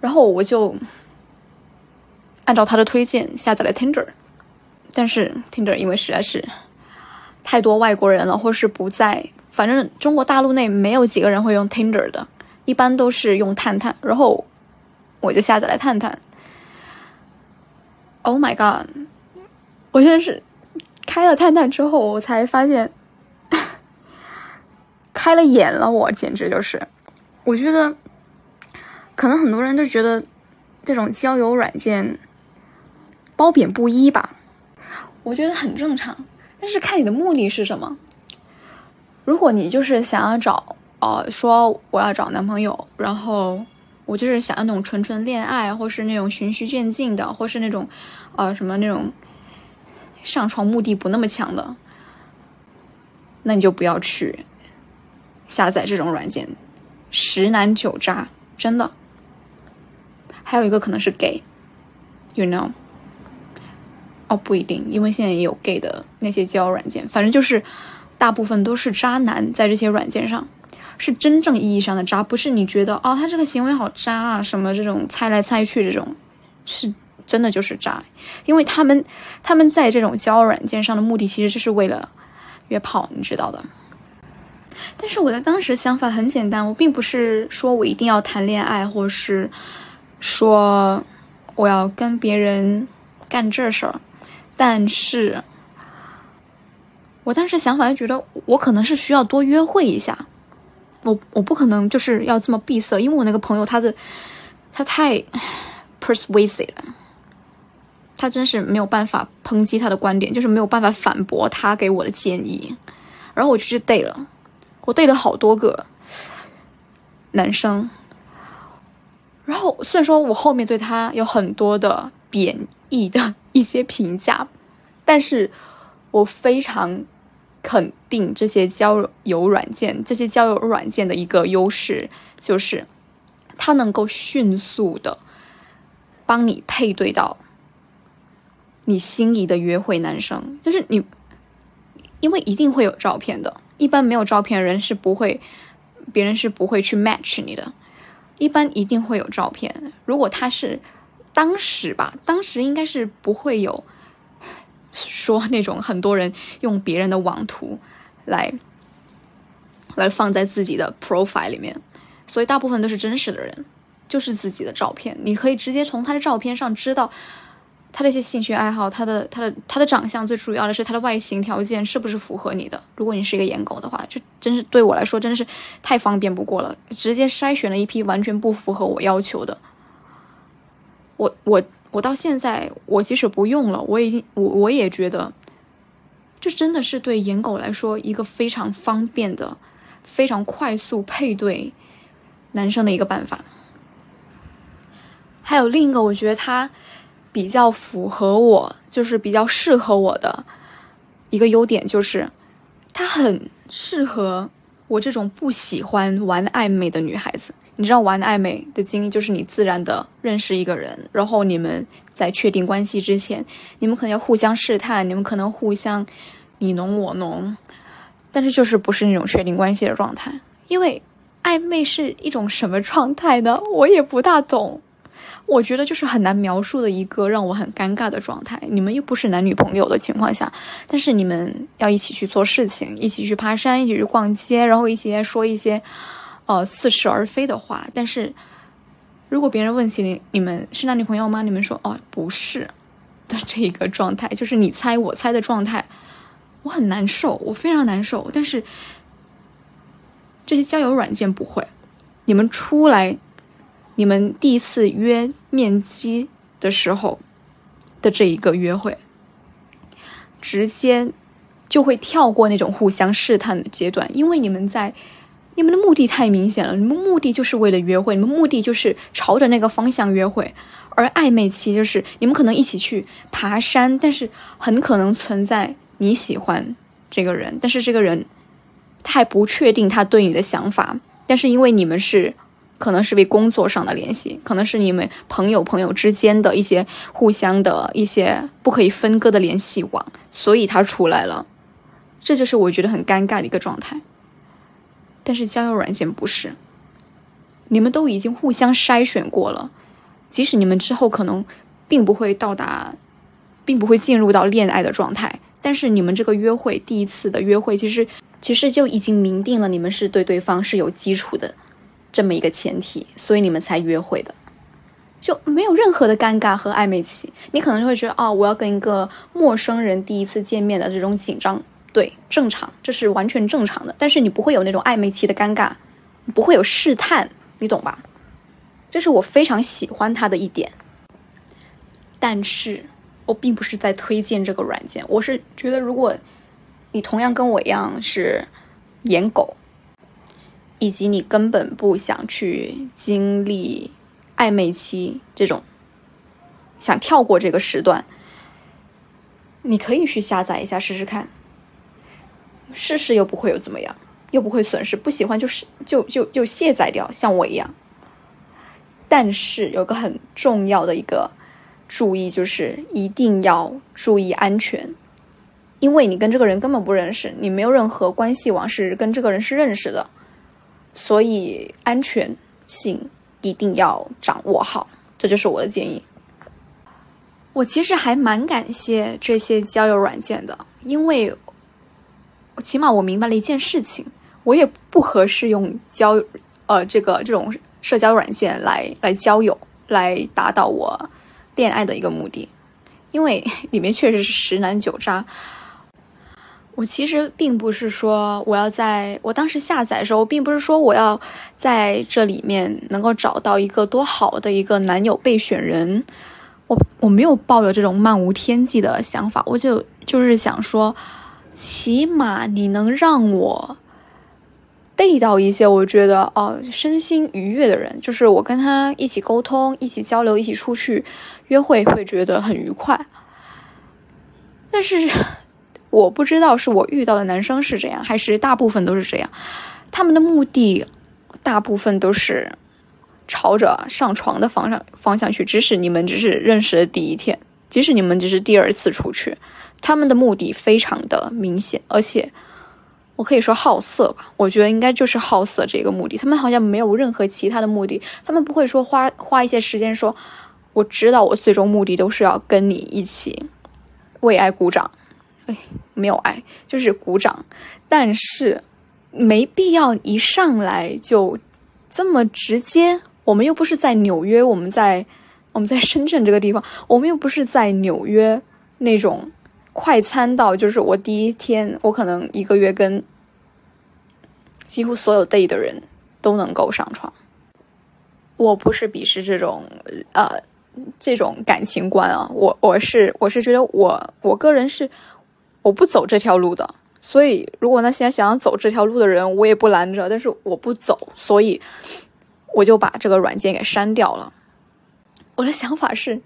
然后我就按照他的推荐下载了 Tinder，但是 Tinder 因为实在是太多外国人了，或是不在，反正中国大陆内没有几个人会用 Tinder 的，一般都是用探探。然后我就下载了探探。Oh my god！我现在是开了探探之后，我才发现 开了眼了。我简直就是，我觉得可能很多人都觉得这种交友软件褒贬不一吧。我觉得很正常，但是看你的目的是什么。如果你就是想要找，呃，说我要找男朋友，然后。我就是想要那种纯纯恋爱，或是那种循序渐进的，或是那种，呃，什么那种上床目的不那么强的，那你就不要去下载这种软件，十男九渣，真的。还有一个可能是 gay，you know？哦，不一定，因为现在也有 gay 的那些交友软件，反正就是大部分都是渣男在这些软件上。是真正意义上的渣，不是你觉得哦，他这个行为好渣啊，什么这种猜来猜去这种，是真的就是渣，因为他们他们在这种交友软件上的目的其实就是为了约炮，你知道的。但是我的当时想法很简单，我并不是说我一定要谈恋爱，或是说我要跟别人干这事儿，但是我当时想法就觉得我可能是需要多约会一下。我我不可能就是要这么闭塞，因为我那个朋友他的他太 persuasive 了，他真是没有办法抨击他的观点，就是没有办法反驳他给我的建议。然后我就去 date 了，我 date 了好多个男生。然后虽然说我后面对他有很多的贬义的一些评价，但是我非常。肯定这些交友软件，这些交友软件的一个优势就是，它能够迅速的帮你配对到你心仪的约会男生。就是你，因为一定会有照片的，一般没有照片人是不会，别人是不会去 match 你的。一般一定会有照片。如果他是当时吧，当时应该是不会有。说那种很多人用别人的网图来来放在自己的 profile 里面，所以大部分都是真实的人，就是自己的照片。你可以直接从他的照片上知道他的一些兴趣爱好，他的他的他的长相，最主要的是他的外形条件是不是符合你的。如果你是一个颜狗的话，这真是对我来说真的是太方便不过了，直接筛选了一批完全不符合我要求的。我我。我到现在，我即使不用了，我已经我我也觉得，这真的是对颜狗来说一个非常方便的、非常快速配对男生的一个办法。还有另一个，我觉得它比较符合我，就是比较适合我的一个优点，就是它很适合我这种不喜欢玩暧昧的女孩子。你知道玩暧昧的经历，就是你自然的认识一个人，然后你们在确定关系之前，你们可能要互相试探，你们可能互相你侬我侬，但是就是不是那种确定关系的状态。因为暧昧是一种什么状态呢？我也不大懂。我觉得就是很难描述的一个让我很尴尬的状态。你们又不是男女朋友的情况下，但是你们要一起去做事情，一起去爬山，一起去逛街，然后一起说一些呃似是而非的话。但是如果别人问起你，你们是男女朋友吗？你们说哦不是的这一个状态，就是你猜我猜的状态，我很难受，我非常难受。但是这些交友软件不会，你们出来。你们第一次约面基的时候的这一个约会，直接就会跳过那种互相试探的阶段，因为你们在你们的目的太明显了，你们目的就是为了约会，你们目的就是朝着那个方向约会，而暧昧期就是你们可能一起去爬山，但是很可能存在你喜欢这个人，但是这个人他还不确定他对你的想法，但是因为你们是。可能是为工作上的联系，可能是你们朋友朋友之间的一些互相的一些不可以分割的联系网，所以他出来了，这就是我觉得很尴尬的一个状态。但是交友软件不是，你们都已经互相筛选过了，即使你们之后可能并不会到达，并不会进入到恋爱的状态，但是你们这个约会第一次的约会，其实其实就已经明定了你们是对对方是有基础的。这么一个前提，所以你们才约会的，就没有任何的尴尬和暧昧期。你可能就会觉得，哦，我要跟一个陌生人第一次见面的这种紧张，对，正常，这是完全正常的。但是你不会有那种暧昧期的尴尬，不会有试探，你懂吧？这是我非常喜欢它的一点。但是我并不是在推荐这个软件，我是觉得，如果你同样跟我一样是颜狗。以及你根本不想去经历暧昧期这种，想跳过这个时段，你可以去下载一下试试看，试试又不会有怎么样，又不会损失，不喜欢就是就就就卸载掉，像我一样。但是有个很重要的一个注意，就是一定要注意安全，因为你跟这个人根本不认识，你没有任何关系网是跟这个人是认识的。所以安全性一定要掌握好，这就是我的建议。我其实还蛮感谢这些交友软件的，因为起码我明白了一件事情：我也不合适用交呃这个这种社交软件来来交友，来达到我恋爱的一个目的，因为里面确实是十男九渣。我其实并不是说我要在我当时下载的时候，并不是说我要在这里面能够找到一个多好的一个男友备选人，我我没有抱有这种漫无天际的想法，我就就是想说，起码你能让我逮到一些我觉得哦身心愉悦的人，就是我跟他一起沟通、一起交流、一起出去约会会觉得很愉快，但是。我不知道是我遇到的男生是这样，还是大部分都是这样。他们的目的大部分都是朝着上床的方向方向去。即使你们只是认识的第一天，即使你们只是第二次出去，他们的目的非常的明显，而且我可以说好色吧。我觉得应该就是好色这个目的。他们好像没有任何其他的目的，他们不会说花花一些时间说，我知道我最终目的都是要跟你一起为爱鼓掌。哎没有爱，就是鼓掌，但是没必要一上来就这么直接。我们又不是在纽约，我们在我们在深圳这个地方，我们又不是在纽约那种快餐到，就是我第一天，我可能一个月跟几乎所有 day 的人都能够上床。我不是鄙视这种呃这种感情观啊，我我是我是觉得我我个人是。我不走这条路的，所以如果那些想要走这条路的人，我也不拦着。但是我不走，所以我就把这个软件给删掉了。我的想法是，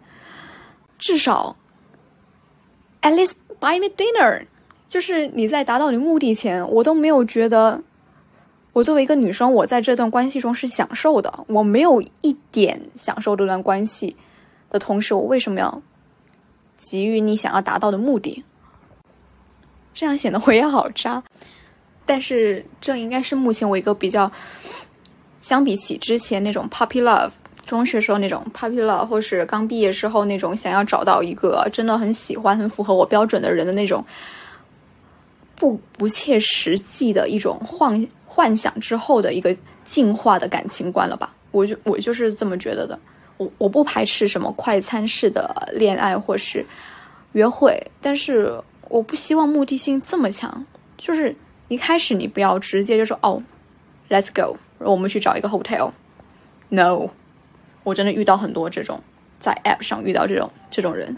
至少，at least buy me dinner，就是你在达到你目的前，我都没有觉得，我作为一个女生，我在这段关系中是享受的。我没有一点享受这段关系的同时，我为什么要给予你想要达到的目的？这样显得我也好渣，但是这应该是目前我一个比较，相比起之前那种 puppy love 中学时候那种 popular，或是刚毕业时候那种想要找到一个真的很喜欢、很符合我标准的人的那种不不切实际的一种幻幻想之后的一个进化的感情观了吧？我就我就是这么觉得的。我我不排斥什么快餐式的恋爱或是约会，但是我不希望目的性这么强。就是一开始你不要直接就说哦，Let's go，我们去找一个 hotel”，no。我真的遇到很多这种在 App 上遇到这种这种人，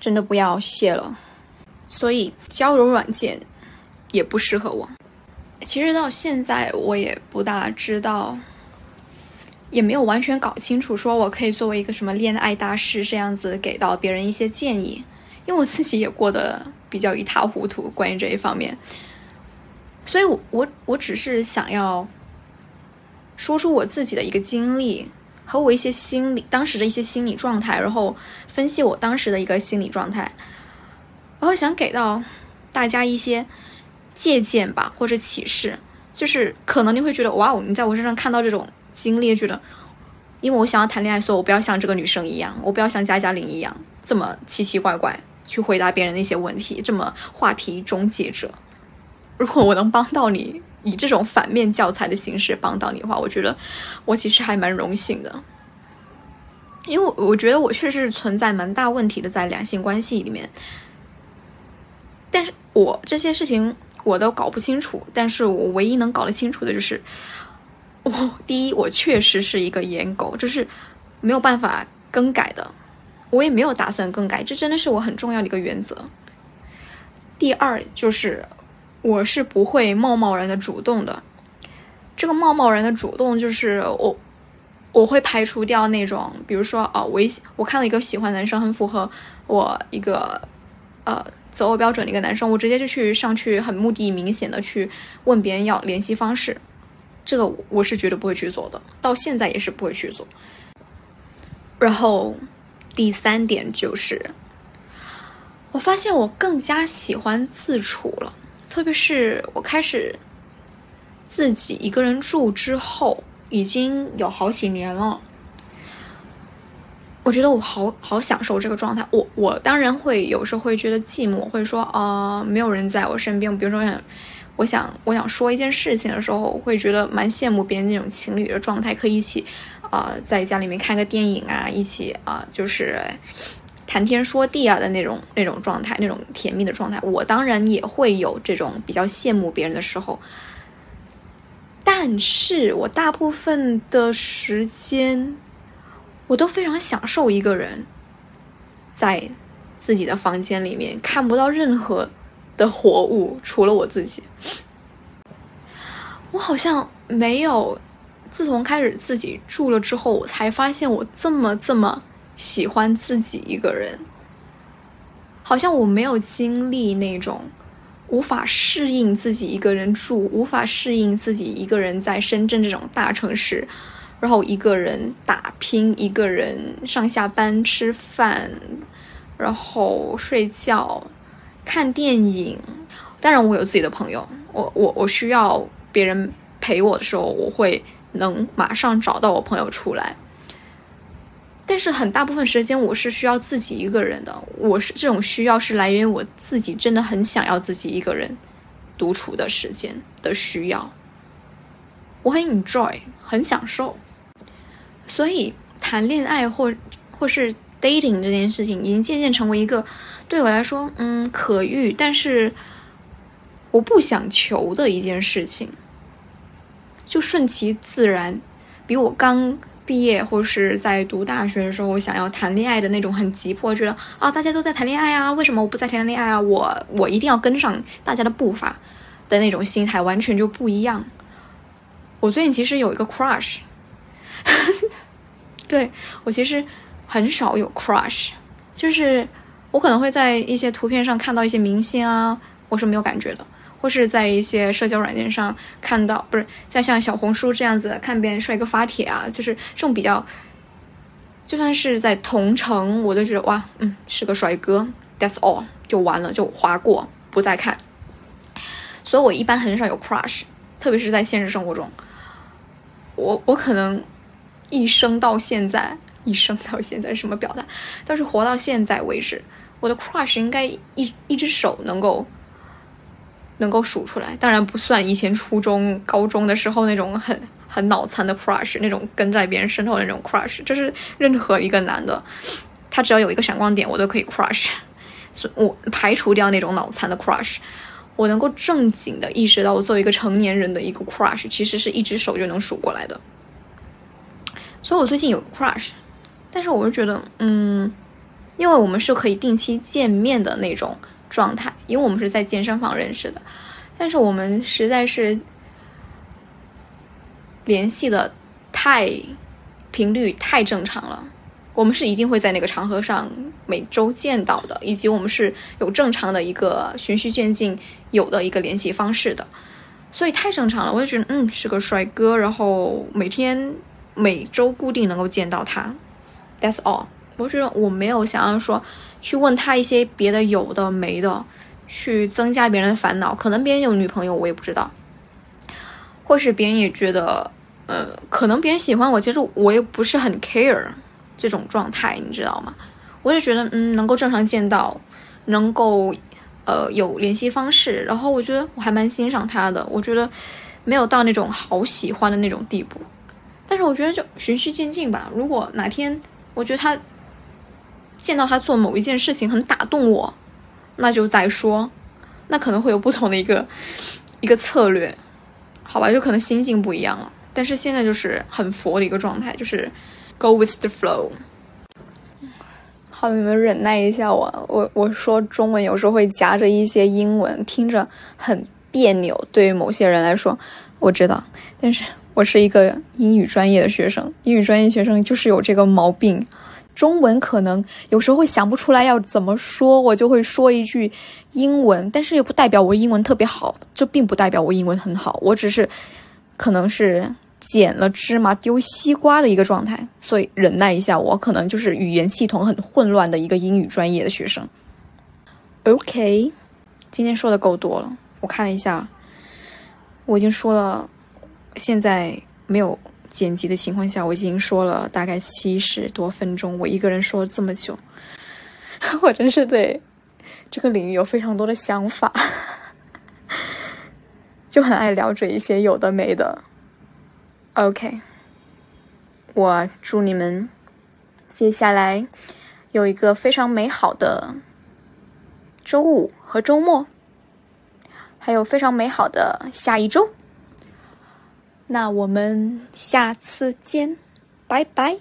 真的不要谢了。所以交友软件也不适合我。其实到现在我也不大知道。也没有完全搞清楚，说我可以作为一个什么恋爱大师这样子给到别人一些建议，因为我自己也过得比较一塌糊涂关于这一方面，所以我我我只是想要说出我自己的一个经历和我一些心理当时的一些心理状态，然后分析我当时的一个心理状态，然后想给到大家一些借鉴吧或者启示，就是可能你会觉得哇哦，你在我身上看到这种。经历觉得，因为我想要谈恋爱，所以我不要像这个女生一样，我不要像加加林一样这么奇奇怪怪去回答别人的一些问题，这么话题终结者。如果我能帮到你，以这种反面教材的形式帮到你的话，我觉得我其实还蛮荣幸的，因为我觉得我确实是存在蛮大问题的在两性关系里面，但是我这些事情我都搞不清楚，但是我唯一能搞得清楚的就是。我第一，我确实是一个颜狗，就是没有办法更改的，我也没有打算更改，这真的是我很重要的一个原则。第二，就是我是不会贸贸然的主动的，这个贸贸然的主动，就是我我会排除掉那种，比如说哦，我一我看到一个喜欢男生，很符合我一个呃择偶标准的一个男生，我直接就去上去，很目的明显的去问别人要联系方式。这个我是绝对不会去做的，到现在也是不会去做。然后第三点就是，我发现我更加喜欢自处了，特别是我开始自己一个人住之后，已经有好几年了。我觉得我好好享受这个状态。我我当然会有时候会觉得寂寞，或者说啊，没有人在我身边。比如说我想。我想，我想说一件事情的时候，会觉得蛮羡慕别人那种情侣的状态，可以一起，啊，在家里面看个电影啊，一起啊，就是谈天说地啊的那种那种状态，那种甜蜜的状态。我当然也会有这种比较羡慕别人的时候，但是我大部分的时间，我都非常享受一个人在自己的房间里面看不到任何。的活物，除了我自己，我好像没有。自从开始自己住了之后，我才发现我这么这么喜欢自己一个人。好像我没有经历那种无法适应自己一个人住，无法适应自己一个人在深圳这种大城市，然后一个人打拼，一个人上下班、吃饭，然后睡觉。看电影，当然我有自己的朋友，我我我需要别人陪我的时候，我会能马上找到我朋友出来。但是很大部分时间我是需要自己一个人的，我是这种需要是来源于我自己真的很想要自己一个人独处的时间的需要，我很 enjoy，很享受。所以谈恋爱或或是 dating 这件事情，已经渐渐成为一个。对我来说，嗯，可遇，但是我不想求的一件事情，就顺其自然。比我刚毕业或是在读大学的时候，想要谈恋爱的那种很急迫，觉得啊，大家都在谈恋爱啊，为什么我不在谈恋爱啊？我我一定要跟上大家的步伐的那种心态，完全就不一样。我最近其实有一个 crush，对我其实很少有 crush，就是。我可能会在一些图片上看到一些明星啊，我是没有感觉的；或是在一些社交软件上看到，不是在像小红书这样子看别人帅哥发帖啊，就是这种比较，就算是在同城，我都觉得哇，嗯，是个帅哥，That's all，就完了，就划过，不再看。所以我一般很少有 crush，特别是在现实生活中，我我可能。一生到现在，一生到现在什么表达？但是活到现在为止，我的 crush 应该一一只手能够能够数出来。当然不算以前初中、高中的时候那种很很脑残的 crush，那种跟在别人身后的那种 crush。就是任何一个男的，他只要有一个闪光点，我都可以 crush 所。我排除掉那种脑残的 crush。我能够正经的意识到，我作为一个成年人的一个 crush，其实是一只手就能数过来的。所以我最近有 crush，但是我就觉得，嗯，因为我们是可以定期见面的那种状态，因为我们是在健身房认识的，但是我们实在是联系的太频率太正常了。我们是一定会在那个场合上每周见到的，以及我们是有正常的一个循序渐进有的一个联系方式的，所以太正常了。我就觉得，嗯，是个帅哥，然后每天每周固定能够见到他，That's all。我觉得我没有想要说去问他一些别的有的没的，去增加别人的烦恼。可能别人有女朋友，我也不知道，或是别人也觉得，呃，可能别人喜欢我，其实我也不是很 care。这种状态你知道吗？我就觉得，嗯，能够正常见到，能够，呃，有联系方式，然后我觉得我还蛮欣赏他的。我觉得没有到那种好喜欢的那种地步，但是我觉得就循序渐进吧。如果哪天我觉得他见到他做某一件事情很打动我，那就再说，那可能会有不同的一个 一个策略，好吧？就可能心境不一样了。但是现在就是很佛的一个状态，就是。Go with the flow。好，你们忍耐一下我，我我说中文有时候会夹着一些英文，听着很别扭。对于某些人来说，我知道，但是我是一个英语专业的学生，英语专业学生就是有这个毛病。中文可能有时候会想不出来要怎么说，我就会说一句英文，但是又不代表我英文特别好，这并不代表我英文很好，我只是可能是。捡了芝麻丢西瓜的一个状态，所以忍耐一下，我可能就是语言系统很混乱的一个英语专业的学生。OK，今天说的够多了，我看了一下，我已经说了，现在没有剪辑的情况下，我已经说了大概七十多分钟，我一个人说了这么久，我真是对这个领域有非常多的想法，就很爱聊这一些有的没的。OK，我祝你们接下来有一个非常美好的周五和周末，还有非常美好的下一周。那我们下次见拜拜。